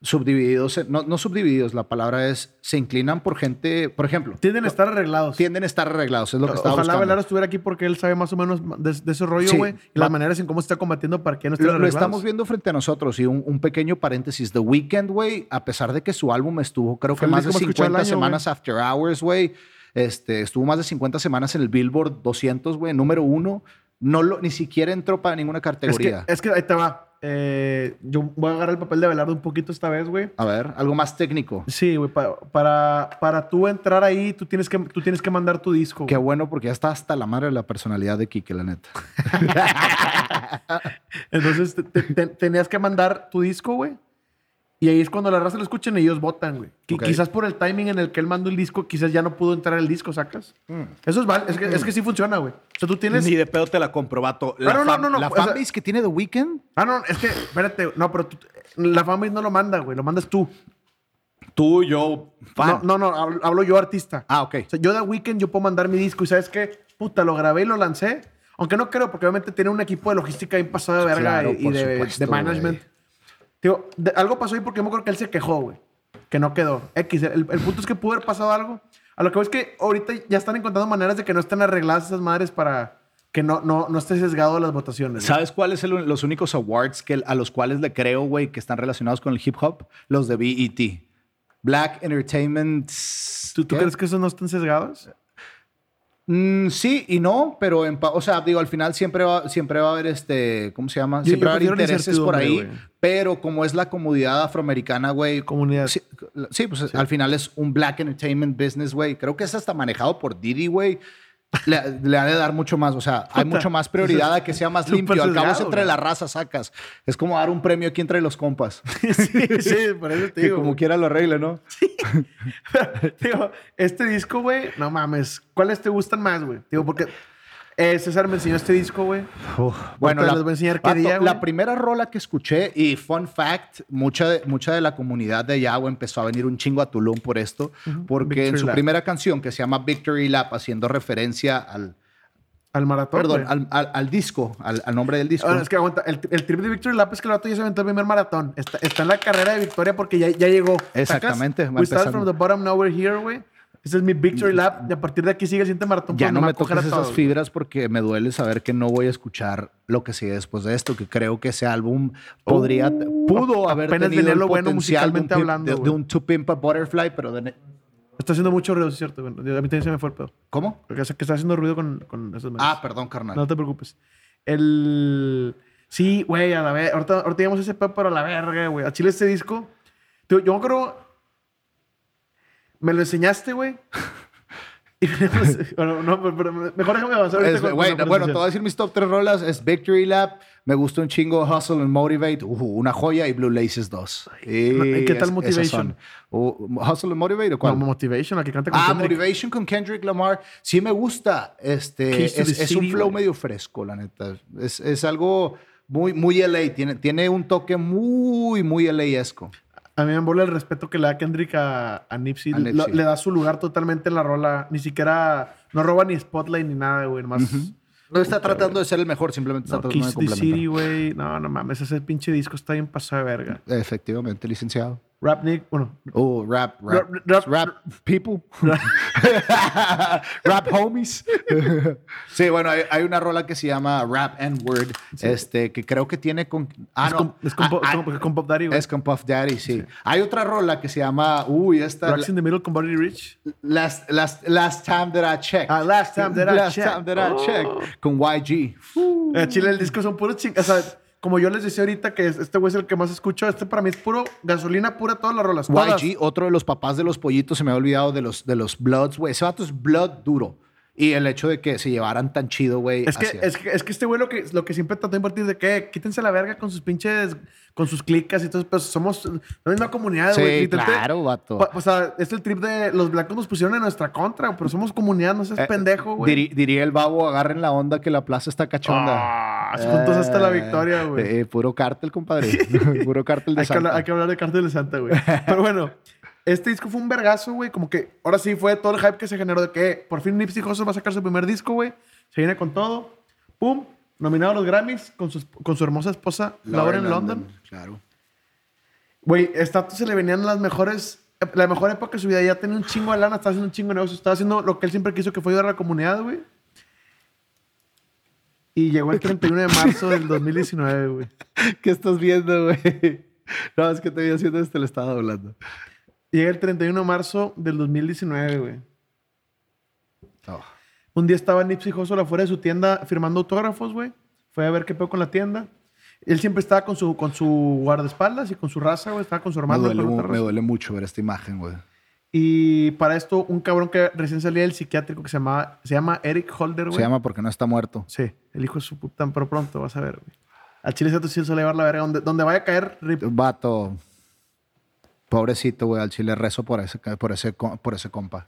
subdivididos. No, no subdivididos, la palabra es, se inclinan por gente, por ejemplo, Tienden a estar arreglados. tienden a estar arreglados, es lo que estaba Ojalá buscando. Velardo estuviera aquí porque él sabe más o menos de, de ese rollo, Sí. güey. y las maneras en cómo se está combatiendo para que no estén Lo, lo estamos viendo frente a nosotros y un, un pequeño paréntesis. The Weeknd, güey, a pesar de que su álbum estuvo, creo que más de disco más escuchado 50 del año, semanas after hours, güey. Este, estuvo más de 50 semanas en el Billboard 200, güey, número uno. No lo, ni siquiera entró para ninguna Es que, categoría. es que ahí te va. Eh, yo voy a agarrar el papel de Velardo un poquito esta vez, güey. A ver, algo más técnico. Sí, güey. pa- para, para tú entrar ahí, tú tienes que, tú tienes que mandar tu disco. Qué güey. bueno, porque ya está hasta la madre de la personalidad de Kike, la neta. Entonces te- te- te- tenías que mandar tu disco, güey. Y ahí es cuando la raza lo escuchen y ellos votan, güey. Ok. Quizás por el timing en el que él mandó el disco, quizás ya no pudo entrar el disco, ¿sacas? Eso es mal. Es que, es que sí funciona, güey. O sea, tú tienes... Ni de pedo te la compro, vato. La, Ah, no, no, no, no, la o sea- fanbase que tiene The Weeknd, Ah, no, es que... Espérate. No, pero tú- la fanbase no lo manda, güey. Lo mandas tú. tú, yo, fan. No, no, no. Hablo, yo artista. Ah, ok. O sea, yo de Weekend yo puedo mandar mi disco y ¿sabes qué? Puta, lo grabé y lo lancé. Aunque no creo, porque obviamente tiene un equipo de logística bien pasado de verga Claro, y, de, supuesto, de management. Digo, de- algo pasó ahí porque yo me acuerdo que él se quejó, güey. Que no quedó. X. El, el punto es que pudo haber pasado algo. A lo que voy es que ahorita ya están encontrando maneras de que no estén arregladas esas madres para que no, no, no esté sesgado las votaciones. ¿Sabes cuáles son los únicos awards que, a los cuales le creo, güey, que están relacionados con el hip hop? Los de BET. Black Entertainment. ¿Tú, tú crees que esos no están sesgados? Mm, sí y no, pero en o sea, digo, al final siempre va, siempre va a haber este, ¿cómo se llama? Siempre yo va a haber intereses por ahí, pero como es la comunidad afroamericana, güey, Comunidad. Sí, sí, pues al final es un black entertainment business, güey. Creo que es hasta manejado por Diddy, güey. Le, le ha de dar mucho más, o sea, hay mucho más prioridad a que sea más limpio. Al cabo es entre la raza sacas. Es como dar un premio aquí entre los compas. sí, sí, por eso te que digo. como güey. quiera lo arregle, ¿no? Digo, este disco, güey, no mames. ¿Cuáles te gustan más, güey? Digo, porque eh, César me enseñó este disco, güey. Bueno, la, les voy a enseñar qué vato, día, la primera rola que escuché, y fun fact, mucha de, mucha de la comunidad de güey, empezó a venir un chingo a Tulum por esto, porque en Victory su Lap. primera canción, que se llama Victory Lap, haciendo referencia al, Al maratón. perdón, al, al- al disco, al, al nombre del disco. Ahora, es que aguanta. El, el trip de Victory Lap es que el vato ya se aventó el primer maratón. Está, está en la carrera de victoria porque ya, ya llegó. Exactamente, We empezando. from the bottom, now we're here, güey. Ese es mi Victory Lap. Y a partir de aquí sigue el siguiente maratón. ya pues, no me toques esas fibras porque me duele saber que no voy a escuchar lo que sigue después de esto, que creo que ese álbum podría, pudo haber Uh, tenido el lo bueno de un, musicalmente pimp- hablando, de, de un To Pimp a Butterfly, pero de Está haciendo mucho ruido, es cierto. güey. A mí también se me fue el pedo. ¿Cómo? Porque que está haciendo ruido con, con manos. Ah, perdón, carnal. No te preocupes. El. Sí, güey, a la vez. Ahorita, ahorita digamos ese pedo, pero a la verga, güey. A Chile este disco. Yo creo. Me lo enseñaste, güey. Bueno, no, pero, mejor déjame avanzar Es- la bueno, te voy a decir mis top tres rolas. Es Victory Lap, me gusta un chingo Hustle and Motivate, ujú, una joya, y Blue Laces 2. ¿y qué tal es- Motivation? Uh, ¿Hustle and Motivate o cuál? No, Motivation, la que canta con Ah, Kendrick. Motivation con Kendrick Lamar. Sí me gusta. Este, es, es un flow medio fresco, la neta. Es, es algo muy, muy LA. Tiene, tiene un toque muy, muy LA-esco. A mí me embola el respeto que le da Kendrick a, a Nipsey. A Nipsey. Le da su lugar totalmente en la rola. Ni siquiera... No roba ni spotlight ni nada, güey. Nomás... No está tratando de ser el mejor, simplemente está No, tratando Kiss de the City, complementar. güey. No, no mames. Ese pinche disco está bien pasado de verga. Efectivamente, licenciado. Rap Nick... Bueno... Oh, rap, rap, Rap- rap, rap- people. rap homies. sí, bueno, hay, hay una rola que se llama Rap and Word, este, que creo que tiene con... Ah, es no. con, es con, Ah, Pop- ah, con- con Pop Daddy, güey. es con Puff Daddy, sí. Hay otra rola que se llama... Uy, esta... Rocks in the Middle con Body Rich. Last, last, last time that I checked. Ah, Last Time That I Last Checked. time that I Oh. checked. Con YG. En Chile el disco son puros ching... O sea, como yo les decía ahorita que es- este güey es el que más escucho, este para mí es puro gasolina pura todas las rolas. Todas. YG, otro de los papás de los pollitos, se me ha olvidado de los, de los Bloods, güey. Ese vato es Blood duro. Y el hecho de que se llevaran tan chido, güey. Es que, es, que, es que este güey lo que, lo que siempre trató de invertir de que quítense la verga con sus pinches, con sus clicas y todo. Pues somos la misma comunidad, Sí, güey. Literalmente, claro, vato. O sea, es el trip de los blancos nos pusieron en nuestra contra, pero somos comunidad, no seas Eh, pendejo, güey. diría el babo, agarren la onda que la plaza está cachonda. Ah, juntos hasta la victoria, güey. Eh, puro cártel, compadre. puro cártel de Hay que, hablar, Santa. hay que hablar de Cártel de Santa, güey. Pero bueno, este disco fue un vergazo, güey. Como que ahora sí fue todo el hype que se generó de que por fin Nipsey Hussle va a sacar su primer disco, güey. Se viene con todo. Pum. Nominado a los Grammys con su, con su hermosa esposa Laura en London. Claro. Güey, esta se le venían las mejores... La mejor época de su vida. Ya tenía un chingo de lana, estaba haciendo un chingo de negocio. Estaba haciendo lo que él siempre quiso, que fue ayudar a la comunidad, güey. Y llegó el 31 de marzo del 2019, güey. ¿Qué estás viendo, güey? No, es que te voy haciendo este, le estaba hablando. Llega el 31 de marzo del 2019, güey. Oh. Un día estaba Nipsey Hussle afuera de su tienda firmando autógrafos, güey. Fue a ver qué pedo con la tienda. Él siempre estaba con su, con su guardaespaldas y con su raza, güey. Estaba con su Me hermano. duele, me duele mucho ver esta imagen, güey. Y para esto, un cabrón que recién salía del psiquiátrico que se llama, se llama Eric Holder, güey. Se llama porque no está muerto. Sí, el hijo de su puta, pero pronto vas a ver, güey. Al Chile sí se le va a llevar la verga. Donde, donde vaya a caer, rip. Vato. Pobrecito, güey. Al chile rezo por ese, por ese, por ese compa.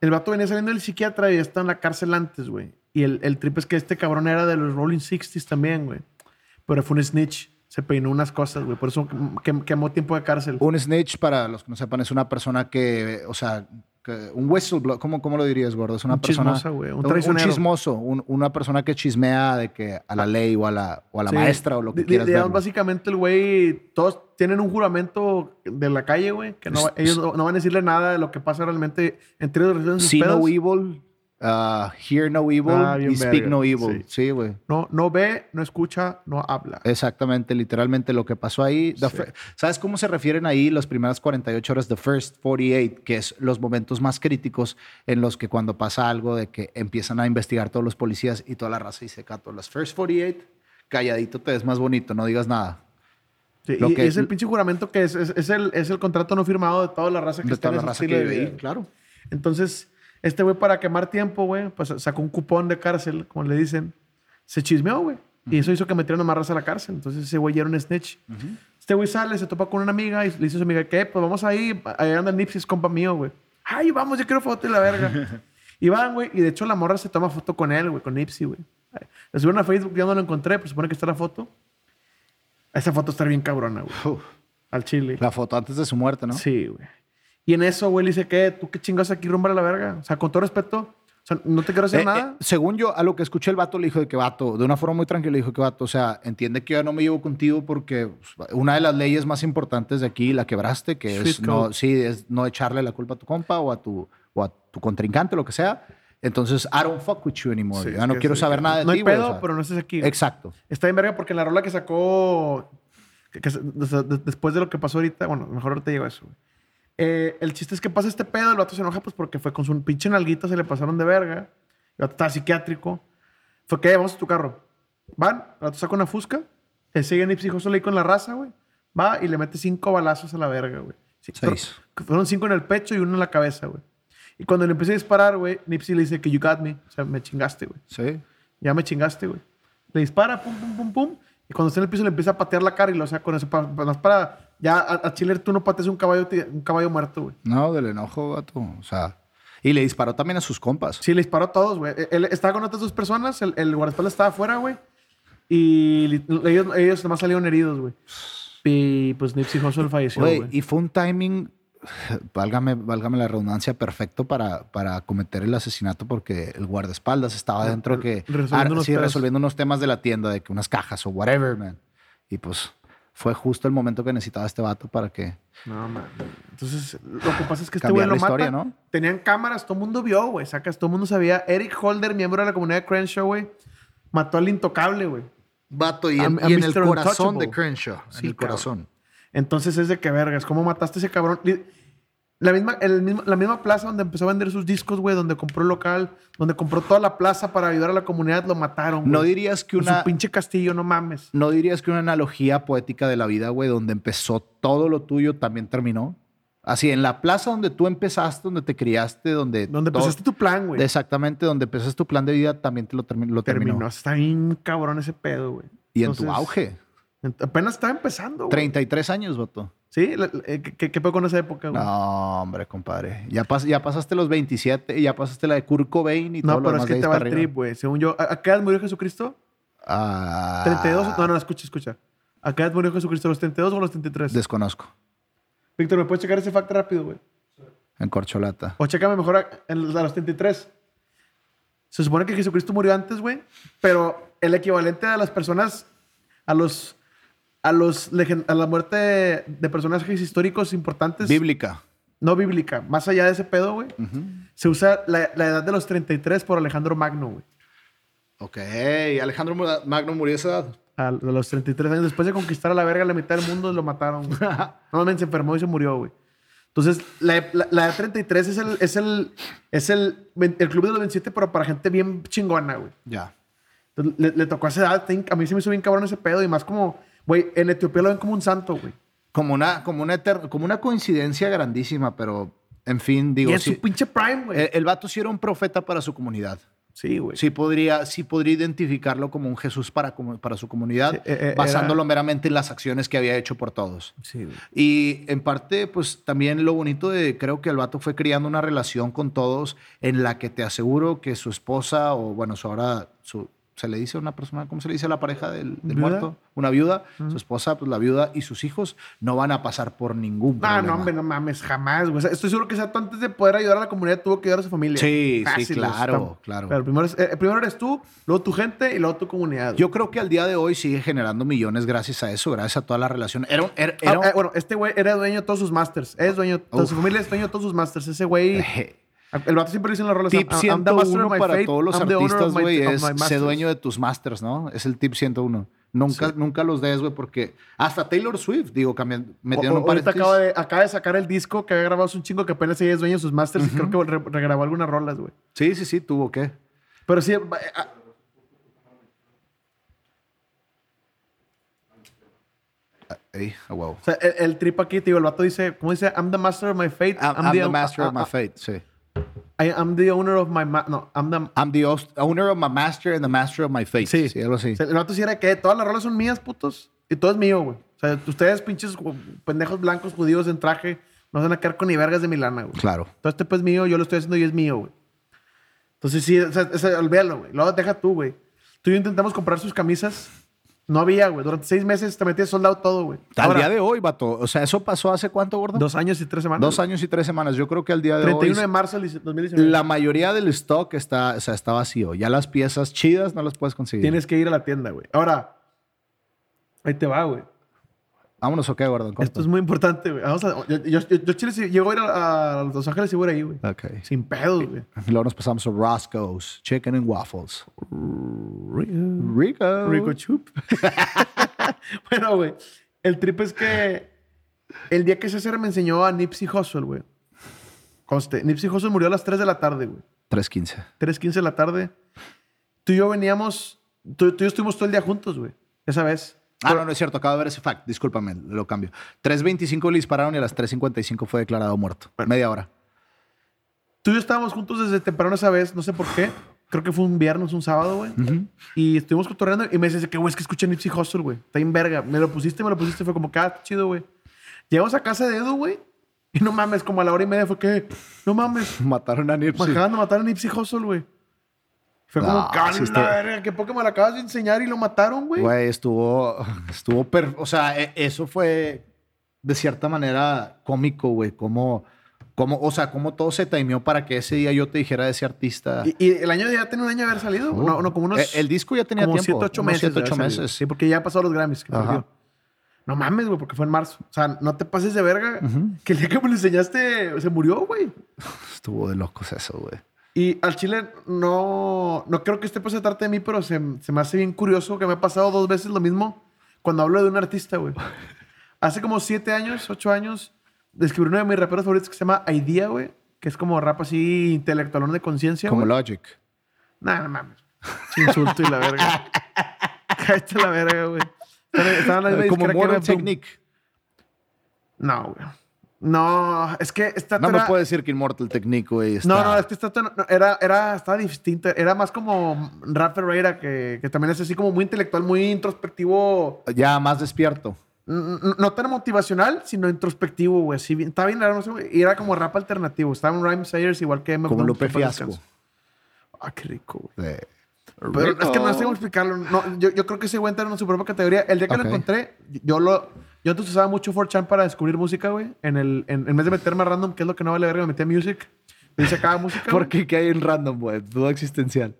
El vato venía saliendo del psiquiatra y está en la cárcel antes, güey. Y el, el trip es que este cabrón era de los Rolling Sixties también, güey. Pero fue un snitch. Se peinó unas cosas, güey. Por eso quem- quemó tiempo de cárcel. Un snitch, para los que no sepan, es una persona que, o sea, un whistleblower, ¿cómo, ¿cómo lo dirías, gordo? Es una Un persona. chismosa, un chismoso, un- una persona que chismea de que a la ley o a la, o a la Sí. maestra o lo que quieras digamos, básicamente el güey, todos tienen un juramento de la calle, güey, que no, ellos no, no van a decirle nada de lo que pasa realmente entre sus See no evil, uh, hear no evil Ah, y speak no evil. sí. Sí, güey. No, no ve, no escucha, no habla. Exactamente, literalmente lo que pasó ahí. Sí. ¿Sabes cómo se refieren ahí las primeras 48 horas? The first 48, que es los momentos más críticos en los que cuando pasa algo de que empiezan a investigar todos los policías y toda la raza y se cato. Las first 48, calladito te ves más bonito, no digas nada. Sí, lo y, que- y es el pinche juramento que es, es, es el, es el contrato no firmado de toda la raza que De está toda en la raza que vive ahí, claro. Entonces, este güey para quemar tiempo, güey, pues sacó un cupón de cárcel, como le dicen. Se chismeó, güey. Y eso hizo que metieran a raza a la cárcel. Entonces ese güey era un snitch. Este güey sale, se topa con una amiga y le dice a su amiga, ¿qué? Pues vamos ahí. Ahí anda Nipsey, es compa mío, güey. Ay, vamos, yo quiero foto y la verga. y van, güey. Y de hecho la morra se toma foto con él, güey, con Nipsey, güey. Le subieron a Facebook, ya no lo encontré, pues supone que está la foto. Esa foto está bien cabrona, güey. Uf, Al chile. la foto antes de su muerte, ¿no? Sí, güey. Y en eso, güey, le dice, ¿qué? ¿Tú qué chingas aquí rumba a la verga? O sea, con todo respeto, o sea, no te quiero hacer Eh, nada. eh, según yo, a lo que escuché el vato le dijo de que vato, de una forma muy tranquila, le dijo que vato, o sea, entiende que yo no me llevo contigo porque pues, una de las leyes más importantes de aquí la quebraste, que es no, sí, es no echarle la culpa a tu compa o a tu, o a tu contrincante, lo que sea. Entonces, I don't fuck with you anymore. Sí, yo no quiero sí, saber nada de No ti, hay güey, pedo, o sea. pero no estés aquí. Exacto. Está bien verga porque en la rola que sacó, que- que después de lo que pasó ahorita, bueno, mejor ahorita llego a eso, güey. Eh, el chiste es que pasa este pedo, el vato se enoja pues porque fue con su pinche nalguita, se le pasaron de verga. El vato estaba psiquiátrico. Fue que vamos a tu carro. Van, el vato saca una fusca, él sigue Nipsey Hussle ahí con la raza, güey. Va y le mete cinco balazos a la verga, güey. Seis. Fueron cinco en el pecho y uno en la cabeza, güey. Y cuando le empecé a disparar, güey, Nipsey le dice que you got me. O sea, me chingaste, güey. Sí. Ya me chingaste, güey. Le dispara, pum, pum, pum, pum. Y cuando está en el piso le empieza a patear la cara y lo saca con eso. Para, para, para- ya a, a Chiller tú no pateas un caballo, un caballo muerto, güey. No, del enojo, vato. O sea. Y le disparó también a sus compas. Sí, le disparó a todos, güey. Él estaba con otras dos personas, el, el guardaespaldas estaba afuera, güey. Y ellos, ellos nomás salieron heridos, güey. Y pues Nipsey Hussle falleció, Güey, y fue un timing, válgame, válgame la redundancia, perfecto para, para cometer el asesinato porque el guardaespaldas estaba dentro que... resolviendo ah, unos sí, resolviendo unos temas de la tienda, de que unas cajas o whatever, man. Y pues fue justo el momento que necesitaba este vato para que... No, man. Entonces, lo que pasa es que este güey lo la historia, mata. ¿no? Tenían cámaras, todo el mundo vio, güey. Sacas, todo el mundo sabía. Eric Holder, miembro de la comunidad de Crenshaw, güey, mató al intocable, güey. Vato, y A- en, a y en el corazón de Crenshaw. Sí, en el cabrón. corazón. Entonces es de que vergas, ¿cómo mataste a ese cabrón? La misma, el mismo- la misma plaza donde empezó a vender sus discos, güey, donde compró el local, donde compró toda la plaza para ayudar a la comunidad, lo mataron. güey. No dirías que Con una... Su pinche castillo, no mames. ¿No dirías que una analogía poética de la vida, güey, donde empezó todo lo tuyo, también terminó? Así, en la plaza donde tú empezaste, donde te criaste, donde... Donde todo- empezaste tu plan, güey. Exactamente, donde empezaste tu plan de vida, también te lo, termi- lo terminó. Terminó. Está bien cabrón ese pedo, güey. Y en tu auge. en- Apenas estaba empezando, güey. 33 años, vato. Sí, eh, ¿qué, qué pedo con esa época, güey? No, hombre, compadre. Ya, pas- ya pasaste los 27 y ya pasaste la de Kurt Cobain y No, todo lo pero es que te va el trip, güey. Según yo, ¿a, a qué edad murió Jesucristo? Ah, ¿32? No, no, escucha, escucha. ¿A qué edad murió Jesucristo? ¿A los 32 o los 33? Desconozco. Víctor, ¿me puedes checar ese fact rápido, güey? En corcholata. O chécame mejor a, a los 33. Se supone que Jesucristo murió antes, güey. Pero el equivalente a las personas, a los, a los, a la muerte de, personajes históricos importantes, Bíblica. no bíblica, más allá de ese pedo, güey, se usa la, la edad de los 33 por Alejandro Magno, güey. Ok, Alejandro Magno murió a esa edad. A los 33 años. Después de conquistar a la verga la mitad del mundo, lo mataron. Normalmente se enfermó y se murió, güey. Entonces, la, la, la edad 33 es el, es el, es el, el club de los 27, pero para gente bien chingona, güey. Ya. Entonces, le, le tocó a esa edad. A mí se me hizo bien cabrón ese pedo. Y más como, güey, en Etiopía lo ven como un santo, güey. Como una, como, una como una coincidencia grandísima, pero en fin, digo, y en sí, su pinche prime, güey. el, el vato sí era un profeta para su comunidad. sí, güey. Sí podría, sí podría identificarlo como un Jesús para, para su comunidad, Sí, eh, eh, basándolo era- meramente en las acciones que había hecho por todos. Sí, güey. Y en parte, pues también lo bonito de, creo que el vato fue creando una relación con todos en la que te aseguro que su esposa, o bueno, su ahora, su, se le dice a una persona, ¿cómo se le dice a la pareja del, muerto? Una viuda, su esposa, pues la viuda y sus hijos no van a pasar por ningún No, problema. no, hombre, no mames, jamás, güey. O sea, estoy seguro que Sato antes de poder ayudar a la comunidad tuvo que ayudar a su familia. Sí, sí, Fácil, güey. claro, claro. Pero primero, eh, primero eres tú, luego tu gente y luego tu comunidad. güey. Yo creo que al día de hoy sigue generando millones gracias a eso, gracias a toda la relación. Era, era, Ah, era un- eh, bueno, este güey era dueño de todos sus masters. Es dueño, toda Uf. su familia es dueño de todos sus masters. Ese güey, Eh, el vato siempre dice en las rolas. Tip I'm- I'm the master of 101 my para fate, todos los I'm the artistas, güey, es sé dueño de tus masters, ¿no? Es el tip 101. Nunca, nunca los des, güey, porque hasta Taylor Swift, digo, cambian, metieron O- un paréntesis. acaba de, acaba de sacar el disco que había grabado hace un chingo que apenas ella es dueño de sus masters y creo que re- regrabó algunas rolas, güey. Sí, sí, sí, tuvo que. Pero sí, eh, ah, Ey, a huevo. o sea, el, el trip aquí, el vato dice, ¿cómo dice? I'm the master of my fate. I'm, I'm the own- master ah, of my ah, fate, sí. I am the owner of my... no, I'm the... I'm the owner of my master and the master of my fate. Sí. Sí, algo así. O sea, sí era que todas las rolas son mías, putos. Y todo es mío, güey. O sea, ustedes, pinches pendejos blancos judíos en traje, no se van a quedar con ni vergas de mi lana, güey. Claro. Todo este pues es mío, yo lo estoy haciendo y es mío, güey. Entonces sí, o sea, olvídalo, güey. Luego deja tú, güey. Tú y yo intentamos comprar sus camisas. No había, güey. Durante seis meses te metías soldado todo, güey. Al Ahora, día de hoy, vato. O sea, ¿eso pasó hace cuánto, gordo? Dos años y tres semanas. Dos años y tres semanas. Yo creo que al día de 31 hoy... de marzo del 2019. La mayoría del stock está, o sea, está vacío. Ya las piezas chidas no las puedes conseguir. Tienes que ir a la tienda, güey. Ahora, ahí te va, güey. Vámonos, ok, gordo. en corto. Esto es muy importante, güey. Vamos a, yo, yo, yo, yo Chile, si llego a ir a, a Los Ángeles y voy a ir ahí, güey. Ok. Sin pedos, güey. Y luego nos pasamos a Roscoe's Chicken and Waffles. Rico. Rico Chup. bueno, güey. El trip es que el día que César me enseñó a Nipsey Hussle, güey. Conste, Nipsey Hussle murió a las 3 de la tarde, güey. 3.15. 3.15 de la tarde. Tú y yo veníamos... Tú, tú y yo estuvimos todo el día juntos, güey. Esa vez. Ah, no, no es cierto. Acabo de ver ese fact. Discúlpame, lo cambio. 3.25 le dispararon y a las 3.55 fue declarado muerto. Media hora. Tú y yo estábamos juntos desde temprano esa vez, no sé por qué. Creo que fue un viernes, un sábado, güey. Y estuvimos cotorreando y me dice que, güey, es que escuché Nipsey Hussle, güey. Está en verga. Me lo pusiste, me lo pusiste. Fue como, que ah, chido, güey. Llegamos a casa de Edu, güey. Y no mames, como a la hora y media fue que, no mames. Mataron a Nipsey. acaban de matar a Nipsey Hussle, güey. Fue como, No, "Cala, sí está- verga, qué lo acabas de enseñar y lo mataron, güey. Güey, estuvo, estuvo, per- o sea, e- eso fue de cierta manera cómico, güey, como, como, o sea, como todo se timeó para que ese día yo te dijera de ese artista. Y, y el año ya tenía un año de haber salido. Uh, no, no, como unos. eh, el disco ya tenía como tiempo. 7, 8 unos meses. siete, de haber ocho salido. meses. Sí, porque ya pasó los Grammys. que. No mames, güey, porque fue en marzo. O sea, no te pases de verga. Que el día que me lo enseñaste se murió, güey. Estuvo de locos eso, güey. Y al chile no, no creo que pues se trate de mí, pero se, se me hace bien curioso que me ha pasado dos veces lo mismo cuando hablo de un artista, güey. Hace como siete años, ocho años, descubrí uno de mis raperos favoritos que se llama Idea, güey. Que es como rap así intelectualón de conciencia, Como güey. Logic. Nah, no mames. Insulto y la verga. Cállate la verga, güey. Estaban- estaban en la misma Como Neptune. Technique. No, güey. No, es que esta No me era- puedes decir que Immortal Technique, güey. está- No, no, es que esta era, era, estaba distinta. Era más como Rap Ferreira, que, que también es así como muy intelectual, muy introspectivo. Ya más despierto. No tan motivacional, sino introspectivo, güey. Sí, bien- estaba bien no sé. Y era como rap alternativo. Estaban Rhyme Sayers igual que M. Como Lupe en Fiasco. Ah, qué rico, güey. Eh, Pero es que no sé cómo explicarlo. No, yo, yo creo que ese güey entra en su propia categoría. El día que lo encontré, yo lo... Yo antes usaba mucho 4chan para descubrir música, güey. En, el, en, en vez de meterme a random, que es lo que no vale verga, me metí a music. Y sacaba música. ¿Por qué? ¿Qué hay en random, güey? Duda existencial.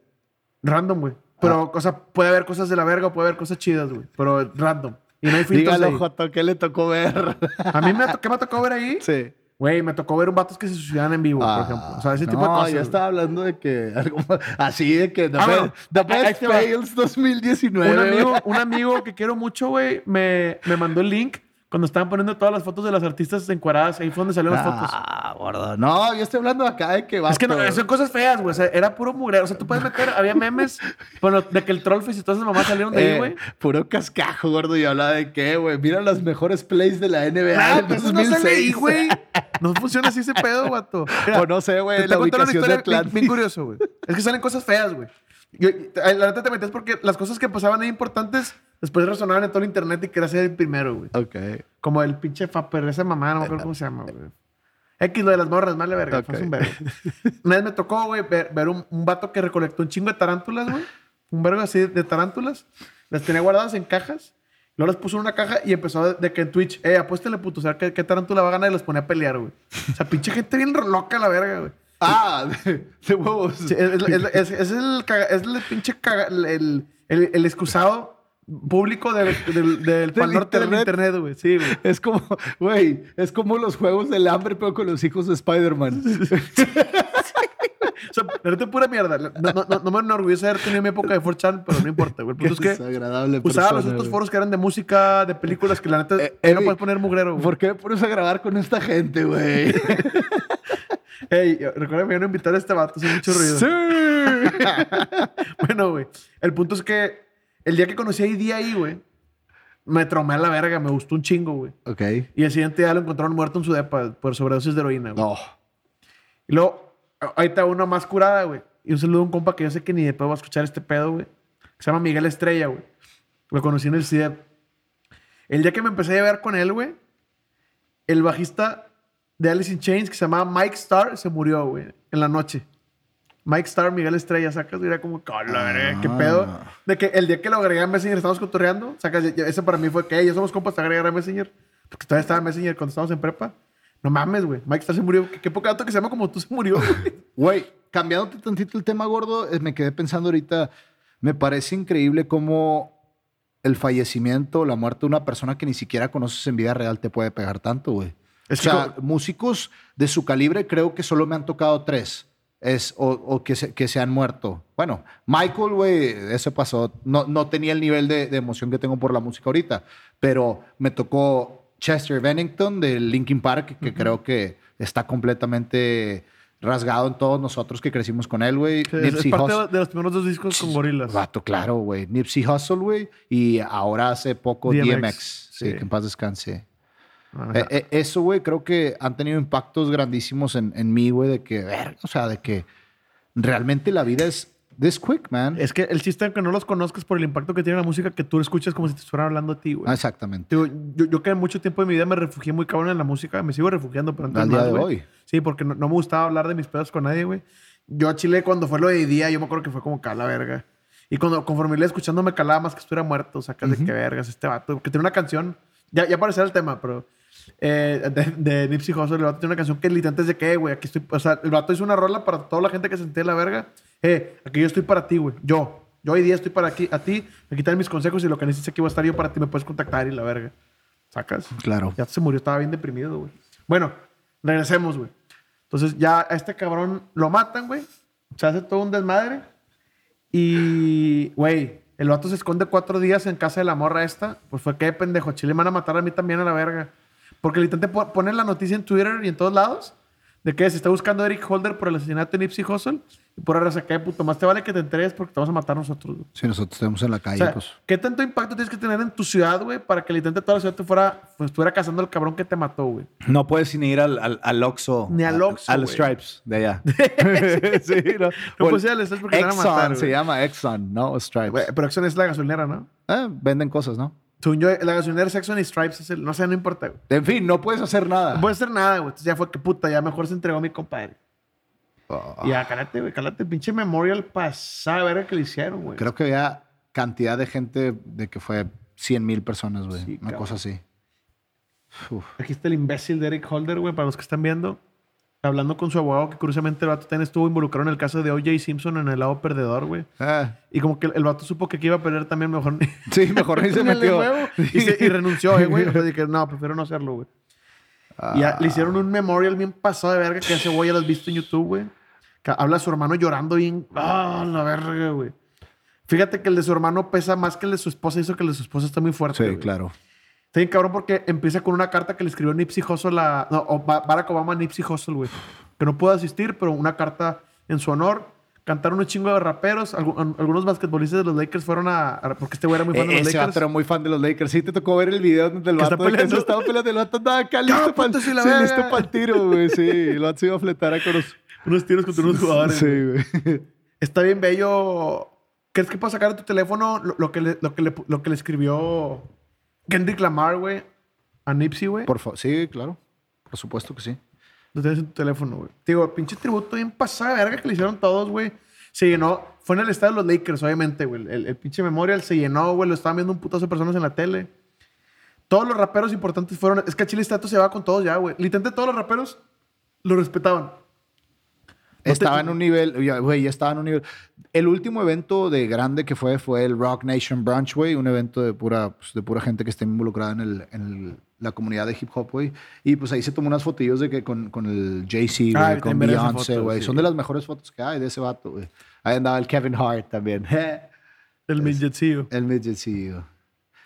Random, güey. Pero, o sea, puede haber cosas de la verga, puede haber cosas chidas, güey. Pero random. Y no hay filtros Dígalo. Joto, ¿qué le tocó ver? A mí me, ¿qué me tocó ver ahí? sí. Güey, me tocó ver un vatos que se suicidan en vivo, por ejemplo. O sea, ese tipo de Ah, no, cosas. ya güey. estaba hablando de que algo así de que The, Ah, Best, bueno, the Best. Fails 2019. Un amigo, un amigo que quiero mucho, güey, me, me mandó el link cuando estaban poniendo todas las fotos de las artistas encuadradas. Ahí fue donde salieron las fotos. Ah, gordo. No, yo estoy hablando acá de que va. Es que no, son cosas feas, güey. O sea, era puro mugrero. O sea, tú puedes meter, había memes, bueno, de que el Trollface y todas esas mamás salieron de ahí, güey. Eh, puro cascajo, gordo. Y hablaba de que, güey, mira las mejores plays de la NBA Ah, no 2006. sale ahí, güey. No funciona así ese pedo, guato. O no sé, güey, Te, la cuento una ubicación de historia bien, curioso, güey. Es que salen cosas feas, güey. Yo- La neta te metes porque las cosas que pasaban ahí importantes después resonaban en todo el internet y quería ser el primero, güey. Ok. Como el pinche Faper, esa mamá, no me acuerdo cómo se llama, güey. X, lo de las morras, vale verga. fue Ok. un vergo. Una vez me tocó, güey, ver, ver un, un vato que recolectó un chingo de tarántulas, güey. Un vergo así de tarántulas. Las tenía guardadas en cajas. Luego las puso en una caja y empezó de, de que en Twitch, eh, apuéstale, puto, o sea, ¿qué, qué tarántula va a ganar? Y los ponía a pelear, güey. O sea, pinche gente bien loca, la verga, güey. Ah, de, de huevos. Sí, es, es- es- es el, caga- es el pinche caga- el, el, el- el excusado público del, del, del Pal Norte del internet. internet, güey. Sí, güey. Es como, güey, es como los juegos del hambre, pero con los hijos de Spider-Man. O sea, la neta, pura mierda. No, no, no, no me enorgullece haber tenido mi época de 4chan, pero no importa, güey. El punto es que desagradable usaba los otros foros que eran de música, de películas, que la neta Eh, no puedes poner mugrero, güey. ¿Por qué me pones a grabar con esta gente, güey? Ey, recuerda que me iban a invitar a este vato, hace mucho ruido. ¡Sí! Bueno, güey. El punto es que el día que conocí a ID ahí, güey, me traumé a la verga, me gustó un chingo, güey. ok. Y el siguiente día lo encontraron muerto en su depa por sobredosis de heroína, güey. No. Y luego, ahí está una más curada, güey. Y un saludo a un compa que yo sé que ni de pedo va a escuchar este pedo, güey. Se llama Miguel Estrella, güey. Lo conocí en el CIDEP. El día que me empecé a ver con él, güey, el bajista de Alice in Chains, que se llamaba Mike Starr, se murió, güey, en la noche. Mike Starr, Miguel Estrella, sacas, y era como, "Cala, verga, ¿qué Ah. pedo? De que el día que lo agregué a Messenger, estábamos cotorreando, sacas, ese para mí fue que, "Ey, ya somos compas, te agregar a Messenger. Porque todavía estaba en Messenger cuando estábamos en prepa. No mames, güey. Mike Starr se murió. Qué, qué poca dato que se llama como tú se murió, güey. Cambiándote tantito el tema, gordo, eh, me quedé pensando ahorita, me parece increíble cómo el fallecimiento, la muerte de una persona que ni siquiera conoces en vida real te puede pegar tanto, güey. Es o sea, co- músicos de su calibre creo que solo me han tocado tres. Es, o, o que, se, que se han muerto. Bueno, Michael, güey, eso pasó. No, no tenía el nivel de, de emoción que tengo por la música ahorita, pero me tocó Chester Bennington de Linkin Park, que creo que está completamente rasgado en todos nosotros que crecimos con él, güey. Es, es parte Hussle. de, los primeros dos discos con gorilas. Vato, claro, güey. Nipsey Hussle, güey. Y ahora hace poco DMX, DMX. sí, sí. que en paz descanse. Eh, eh, eso, güey, creo que han tenido impactos grandísimos en, en mí, güey, de que, ver, o sea, de que realmente la vida es this quick, man. Es que el chiste que no los conozcas por el impacto que tiene la música que tú escuchas como si te estuvieran hablando a ti, güey. Exactamente. Digo, yo, yo que mucho tiempo de mi vida me refugié muy cabrón en la música. Me sigo refugiando, pero antes día más, de güey. hoy. Sí, porque no, no me gustaba hablar de mis pedos con nadie, güey. Yo a Chile, cuando fue lo de día, yo me acuerdo que fue como cala verga. Y cuando conforme iba escuchando, me calaba más que estuviera muerto. Sacas de qué vergas este vato. Que tiene una canción, ya, ya aparecerá el tema, pero eh, de, de Nipsey Hussle, el vato tiene una canción que literalmente es de que, güey, aquí estoy. O sea, el vato hizo una rola para toda la gente que se sentía la verga. Eh, aquí yo estoy para ti, güey. Yo. Yo hoy día estoy para aquí, a ti. Me quitan mis consejos y lo que necesites aquí voy a estar yo para ti. Me puedes contactar y la verga. ¿Sacas? Claro. Ya se murió, estaba bien deprimido, güey. Bueno, regresemos, güey. Entonces ya a este cabrón lo matan, güey. Se hace todo un desmadre. Y, güey, el vato se esconde cuatro días en casa de la morra esta. Pues fue que pendejo. Chile me van a matar a mí también a la verga. Porque le intenté po- poner la noticia en Twitter y en todos lados de que se está buscando a Eric Holder por el asesinato de Nipsey Hussle. Y por ahora que puto, más te vale que te enteres porque te vas a matar nosotros, güey. Si nosotros estamos en la O calle, sea, pues. ¿qué tanto impacto tienes que tener en tu ciudad, güey, para que literalmente toda la ciudad te fuera, pues, estuviera cazando al cabrón que te mató, güey? No puedes ni ir al, al, al Oxxo. Ni al a- Oxxo, A los güey. Stripes de allá. sí, no. No O puedes el ir al Stripes porque te van a Exxon matar, se güey. llama Exxon, no Stripes. Güey, Pero Exxon es la gasolinera, ¿no? Ah, venden cosas, ¿no? Según yo, la gasolinera es Exxon y Stripes es el... No sé, no importa, güey. En fin, no puedes hacer nada. No puede hacer nada, güey. Entonces ya fue que puta, ya mejor se entregó a mi compadre. Oh, Y ya, cálate, güey, cálate. Pinche memorial pasada, verga, que le hicieron, güey. creo que había cantidad de gente de que fue 100 mil personas, güey. Sí, Una cabrón. cosa así. Uf. Aquí está el imbécil de Eric Holder, güey, para los que están viendo. Hablando con su abogado, que curiosamente el vato también estuvo involucrado en el caso de O.J. Simpson en el lado perdedor, güey. Ah, Y como que el, vato supo que aquí iba a perder también mejor. sí, mejor ni se metió. Y, se- y renunció, eh, güey. O sea, dije, no, prefiero no hacerlo, güey. Y ya le hicieron un memorial bien pasado de verga que ese güey ya lo has visto en YouTube, güey. Habla su hermano llorando bien. Ah, la verga, güey. Fíjate que el de su hermano pesa más que el de su esposa. Hizo que el de su esposa está muy fuerte. Sí, güey. claro. Está bien cabrón porque empieza con una carta que le escribió Nipsey Hussle a... No, o Ba- Barack Obama a Nipsey Hussle, güey. Que no pudo asistir, pero una carta en su honor. Cantaron un chingo de raperos. Algunos basquetbolistas de los Lakers fueron a... a- porque este güey era muy fan de E- los Lakers. era muy fan de los Lakers. Sí, te tocó ver el video donde el vato que se estaba peleando. El vato andaba acá listo para sí, para el tiro, güey. Sí, el vato se iba a fletar a con los... Unos tiros contra unos jugadores. Sí, güey. Está bien bello. ¿Crees que puedes sacar de tu teléfono lo, lo que, le, lo, que le, lo que le escribió Kendrick Lamar, güey? A Nipsey, güey. Por favor. Sí, claro. Por supuesto que sí. Lo tienes en tu teléfono, güey. Digo, pinche tributo bien pasada verga que le hicieron todos, güey. Se llenó. Fue en el estadio de los Lakers, obviamente, güey. El, el pinche memorial se llenó, güey. Lo estaban viendo un putazo de personas en la tele. Todos los raperos importantes fueron. Es que a Chile Status se va con todos ya, güey. Literalmente todos los raperos lo respetaban. Te- Estaba en un nivel, güey, ya estaba en un nivel. El último evento de grande que fue fue el Rock Nation Brunch, güey, un evento de pura, pues, de pura gente que está involucrada en, el, en el- la comunidad de hip hop, güey. Y pues ahí se tomó unas fotillos de que con, con el Jay-Z, Ah, güey, con también esa Beyoncé, güey. sí. Son de las mejores fotos que hay de ese vato, güey. Ahí andaba el Kevin Hart también. El midgetcillo. el midget, sí, güey.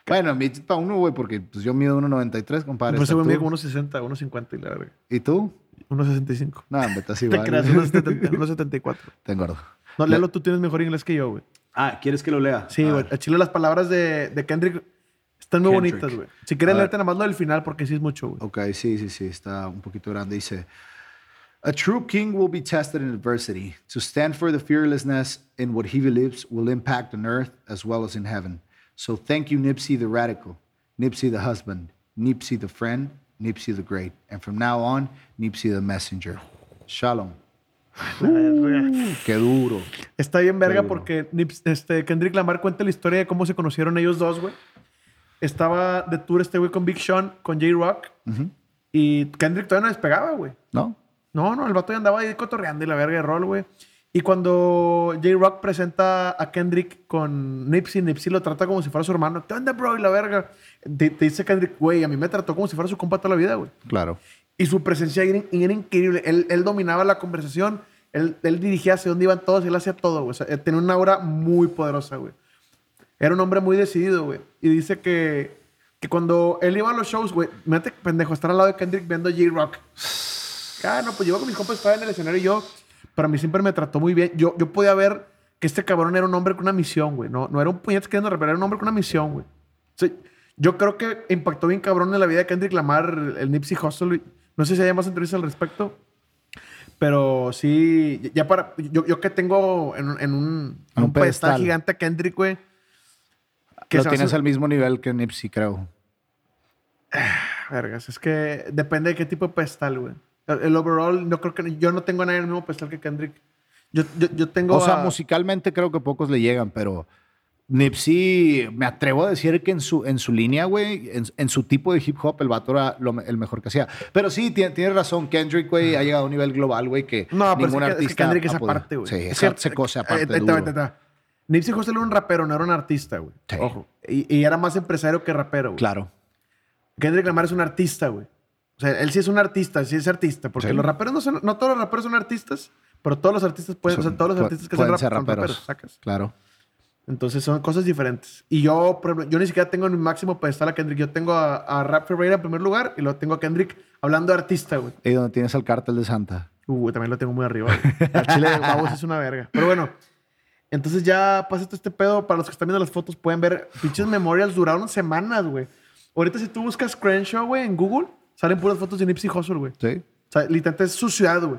Bueno, midget para uno, güey, porque pues, yo mido 1.93, compadre. Pues ese ¿está güey mide como unos 60, unos 50 y la verga. ¿Y tú? Unos 65. No, así, Te igual. creas, unos 70, unos 74. Te engordo. No, Lelo, tú tienes mejor inglés que yo, güey. Ah, ¿quieres que lo lea? Sí, A güey. A Chile las palabras de, de Kendrick están muy Kendrick. bonitas, güey. Si quieres leerte nada más lo del final, porque sí es mucho, güey. Ok, sí, sí, sí, está un poquito grande. Dice, A true king will be tested in adversity. To stand for the fearlessness in what he believes will impact on earth as well as in heaven. So thank you, Nipsey the radical, Nipsey the husband, Nipsey the friend, Nipsey the great. And from now on, Nipsey the messenger. Shalom. Qué duro. Está bien verga porque este, Kendrick Lamar cuenta la historia de cómo se conocieron ellos dos, güey. Estaba de tour este güey con Big Sean, con J-Rock. Y Kendrick todavía no despegaba, güey. ¿No? No, no, el vato ya andaba ahí cotorreando y la verga de rol, güey. Y cuando J-Rock presenta a Kendrick con Nipsey, Nipsey lo trata como si fuera su hermano. ¿Qué onda, bro? Y la verga. Te, te dice Kendrick, güey, a mí me trató como si fuera su compa toda la vida, güey. Claro. Y su presencia era, era increíble. Él, él dominaba la conversación. Él, él dirigía hacia dónde iban todos. Él hacía todo, güey. O sea, él tenía una aura muy poderosa, güey. Era un hombre muy decidido, güey. Y dice que, que cuando él iba a los shows, güey, mete pendejo, estar al lado de Kendrick viendo J-Rock. Ah, no, pues yo con mis compas estaba en el escenario y yo, para mí siempre me trató muy bien. Yo, yo podía ver que este cabrón era un hombre con una misión, güey. No, no era un puñete queriendo reparar, era un hombre con una misión, güey. O sea, Yo creo que impactó bien cabrón en la vida de Kendrick Lamar el, Nipsey Hussle. No sé si hay más entrevistas al respecto. Pero sí, ya para. Yo, yo que tengo en, un- en un, En un un pedestal pedestal. gigante a Kendrick, güey. que Lo tienes hace- al mismo nivel que Nipsey, creo. Vergas, es que depende de qué tipo de pedestal, güey. El, el overall, yo creo que yo no tengo a nadie en el mismo pedestal que Kendrick. Yo, yo, yo tengo. O sea, a- musicalmente creo que pocos le llegan, pero Nipsey, me atrevo a decir que en su, en su línea, güey, en, en su tipo de hip hop, el vato era lo el mejor que hacía. Pero sí, tiene- tienes razón, Kendrick, güey, ha llegado a un nivel global, güey, que No, pero es ningún que, es que artista Kendrick es aparte, güey. Sí, Es esa- que- se cose eh, aparte. Nipsey Hussle era un rapero, no era un artista, güey. Sí. Ojo. Y, y era más empresario que rapero, güey. Claro. Kendrick Lamar es un artista, güey. O sea, él sí es un artista, sí es artista. Porque Sí. los raperos no son... No todos los raperos son artistas, pero todos los artistas pueden... o sea, todos los artistas que son, ser rap- son raperos. raperos, ¿sacas? Claro. Entonces son cosas diferentes. Y yo, por ejemplo, yo ni siquiera tengo en mi máximo pedestal a Kendrick. Yo tengo a, a Rap Ferreira en primer lugar y luego tengo a Kendrick hablando de artista, güey. Y donde tienes al cártel de Santa. Uh, también lo tengo muy arriba. Al chile de Babos es una verga. Pero bueno, entonces ya pasa todo este pedo. Para los que están viendo las fotos pueden ver, pinches memorials duraron semanas, güey. Ahorita si tú buscas Crenshaw, güey, en Google, salen puras fotos de Nipsey Hussle, güey. Sí. O sea, literalmente es su ciudad, güey.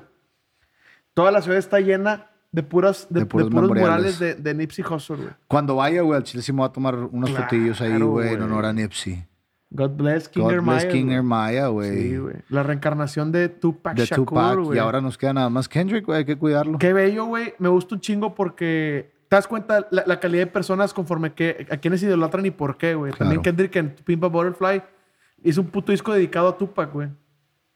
Toda la ciudad está llena de puras, de, De de puros puros memoriales. murales de, de Nipsey Hussle, güey. Cuando vaya, güey, al chile sí me voy a tomar unos Claro, fotillos ahí, güey, en honor a Nipsey. God bless King God bless King güey. Ermaya, güey. Sí, güey. La reencarnación de Tupac de Shakur, Tupac. Y ahora nos queda nada más Kendrick, güey, hay que cuidarlo. Qué bello, güey. Me gusta un chingo porque te das cuenta la, la calidad de personas conforme que a quienes idolatran y por qué, güey. También. Kendrick en Pimpa Butterfly hizo un puto disco dedicado a Tupac, güey.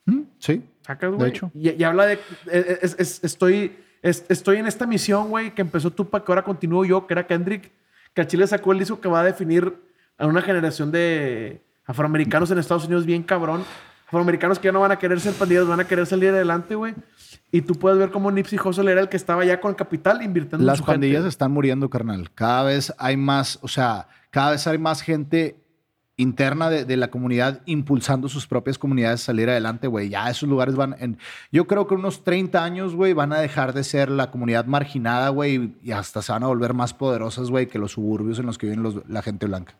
Mm, Sí. ¿Sacas, De güey? hecho. Y, y habla de. es- es- estoy, es- estoy en esta misión, güey, que empezó Tupac, que ahora continúo yo, que era Kendrick, que a Chile sacó el disco que va a definir a una generación de afroamericanos en Estados Unidos bien cabrón. Afroamericanos que ya no van a querer ser pandilleros, van a querer salir adelante, güey. Y tú puedes ver cómo Nipsey Hussle era el que estaba ya con el capital invirtiendo en Las su gente. pandillas están muriendo, carnal. Cada vez hay más, o sea, cada vez hay más gente interna de, de la comunidad impulsando sus propias comunidades a salir adelante, güey. Ya esos lugares van en... Yo creo que unos 30 años, güey, van a dejar de ser la comunidad marginada, güey, y hasta se van a volver más poderosas, güey, que los suburbios en los que viven los- la gente blanca.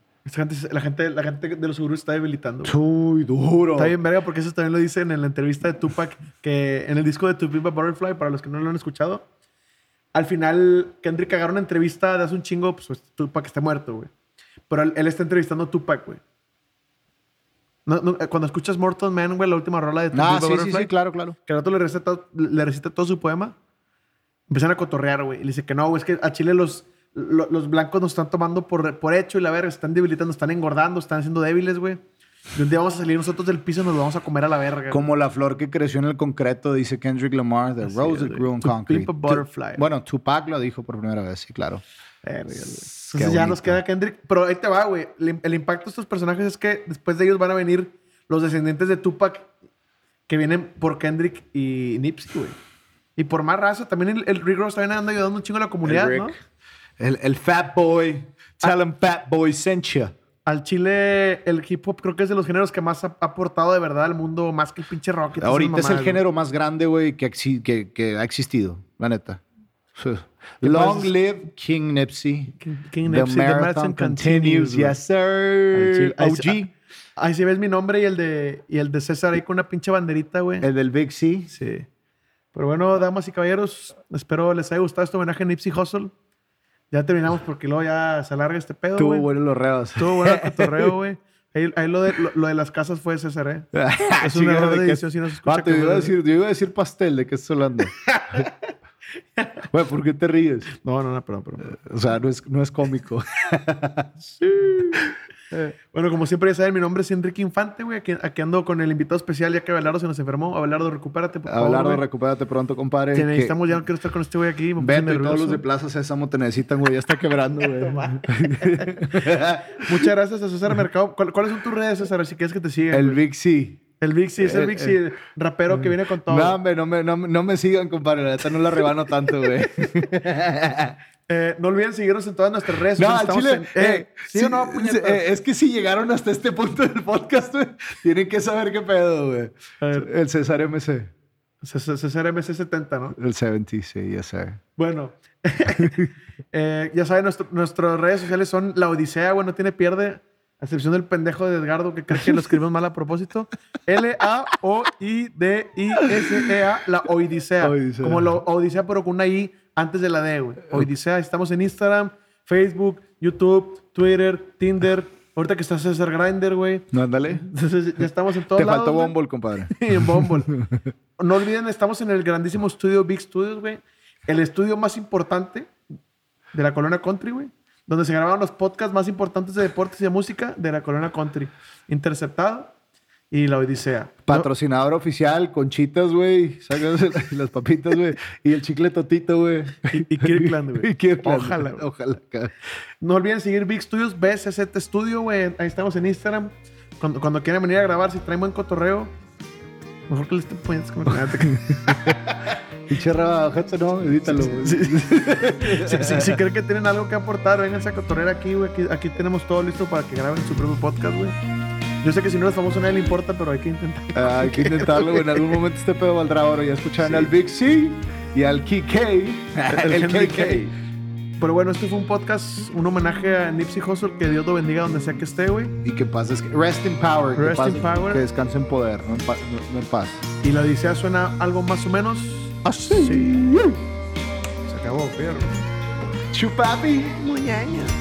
La, gente, la gente de los seguros está debilitando. Uy, duro. Está bien verga porque eso también lo dicen en la entrevista de Tupac, que en el disco de a Butterfly, para los que no lo han escuchado, al final Kendrick agarra una entrevista de hace un chingo, pues Tupac está muerto, güey. Pero él, él está entrevistando a Tupac, güey. No, no, eh, cuando escuchas Mortal Man, güey, la última rola de Ah, Pimp a sí, sí, sí, claro, claro. que al rato le recita, todo- le recita todo su poema, empiezan a cotorrear, güey. Y le dice que no, güey, es que a Chile los, lo- los blancos nos están tomando por, por hecho y la verga, están debilitando, están engordando, están siendo débiles, güey. Y un día vamos a salir nosotros del piso y nos lo vamos a comer a la verga. güey. Como la flor que creció en el concreto, dice Kendrick Lamar, the Así rose es, that grew in To concrete. Tu- bueno, Tupac lo dijo por primera vez, sí, claro. Verga, güey. Qué Entonces ya nos queda Kendrick. Pero ahí te va, güey. El, el impacto de estos personajes es que después de ellos van a venir los descendientes de Tupac que vienen por Kendrick y Nipsey, güey. Y por más raza, también el, el Rick Ross también anda ayudando un chingo a la comunidad, El ¿no? El, el Fat Boy. Tell him Fat Boy sent you. Al Chile, el hip hop creo que es de los géneros que más ha aportado de verdad al mundo, más que el pinche rock. Ahorita es el güey. género más grande, güey, que, que, que ha existido, la neta. Long pues, live King Nipsey. King- King The Nipsey, the marathon marathon continues, continues, yes sir. Ahí OG, sí- Ahí sí ves mi nombre y el de, y el de César ahí con una pinche banderita, güey. el del Big C. Sí. Pero bueno, damas y caballeros, espero les haya gustado este homenaje a Nipsey Hussle. Ya terminamos porque luego ya se alarga este pedo, Tuvo buenos los reos. Estuvo bueno el cotorreo, güey. Ahí, ahí lo, de, lo, lo de las casas fue César, ¿eh? Es un error de edición si no se escucha que iba a decir, yo iba a decir pastel, ¿de qué estás hablando? ¿por qué te ríes? No, no, no, perdón, perdón. O sea, no es, no es cómico. Bueno, como siempre ya saben, mi nombre es Enrique Infante, güey. Aquí, aquí ando con el invitado especial ya que Abelardo se nos enfermó. Abelardo, recupérate, por favor, Abelardo, recupérate pronto, compadre. Te que necesitamos, ya no quiero estar con este güey aquí. Beto y todos los de Plaza Sésamo te necesitan, güey. Ya está quebrando, güey. Muchas gracias a César Mercado. ¿Cuál- ¿Cuáles son tus redes, César? Si quieres que te sigan. El? Big C. El Big C, es el el- Big C, rapero que viene con todo. No, hombre, no me, no, me- no me sigan, compadre. La neta no la rebano tanto, güey. Eh, no olviden seguirnos en todas nuestras redes. No, chile. en- eh, eh, ¿sí, sí, o no, eh, es que si llegaron hasta este punto del podcast, güey, tienen que saber qué pedo, güey. El César MC. César MC70, ¿no? El 70, sí, ya sé. Bueno, eh, ya saben, nuestro- nuestras redes sociales son La Odisea, güey, no tiene pierde. Excepción del pendejo de Edgardo que cree que lo escribimos mal a propósito. L-A-O-I-D-I-S-E-A, la Odisea. Odisea. Como la Odisea, pero con una I antes de la D, güey. Odisea. Estamos en Instagram, Facebook, YouTube, Twitter, Tinder. Ahorita que está César Grinder, güey. No, ándale. Entonces ya estamos en todos Te lados. faltó. Bumble, compadre. y en Bumble. No olviden, estamos en el grandísimo estudio Big Studios, güey. El estudio más importante de la Colonia Country, güey. Donde se grababan los podcasts más importantes de deportes y de música de la Colonia Country. Interceptado y La Odisea. Patrocinador oficial, conchitas, güey. Las papitas, güey. Y el chicle totito, güey. Y, y Kirkland, güey. Ojalá, güey. Ojalá. cabrón. No olviden seguir Big Studios, BSZ Studio, güey. Ahí estamos en Instagram. Cuando, cuando quieran venir a grabar, si traen buen cotorreo, mejor que les estén poniendo. que- Pinche rabajazo, no, edítalo, güey. Si, creen que tienen algo que aportar, vénganse a cotorrear aquí, güey. Aquí, aquí tenemos todo listo para que graben su propio podcast, güey. Yo sé que si no eres famoso a nadie le importa, pero hay que intentar. Ah, hay que intentarlo, güey. En algún momento este pedo valdrá oro. Ya escucharon al Big C y al KK. El El KK. Pero bueno, este fue un podcast, un homenaje a Nipsey Hussle. Que Dios lo bendiga donde sea que esté, güey. Y que paz, des- rest in power. que Rest paz- in power. Que descanse en poder, no en, pa- no- no en paz. Y la Odisea suena algo más o menos Así. Sí. Se acabó, fierro. Chupapi. Muñeñas.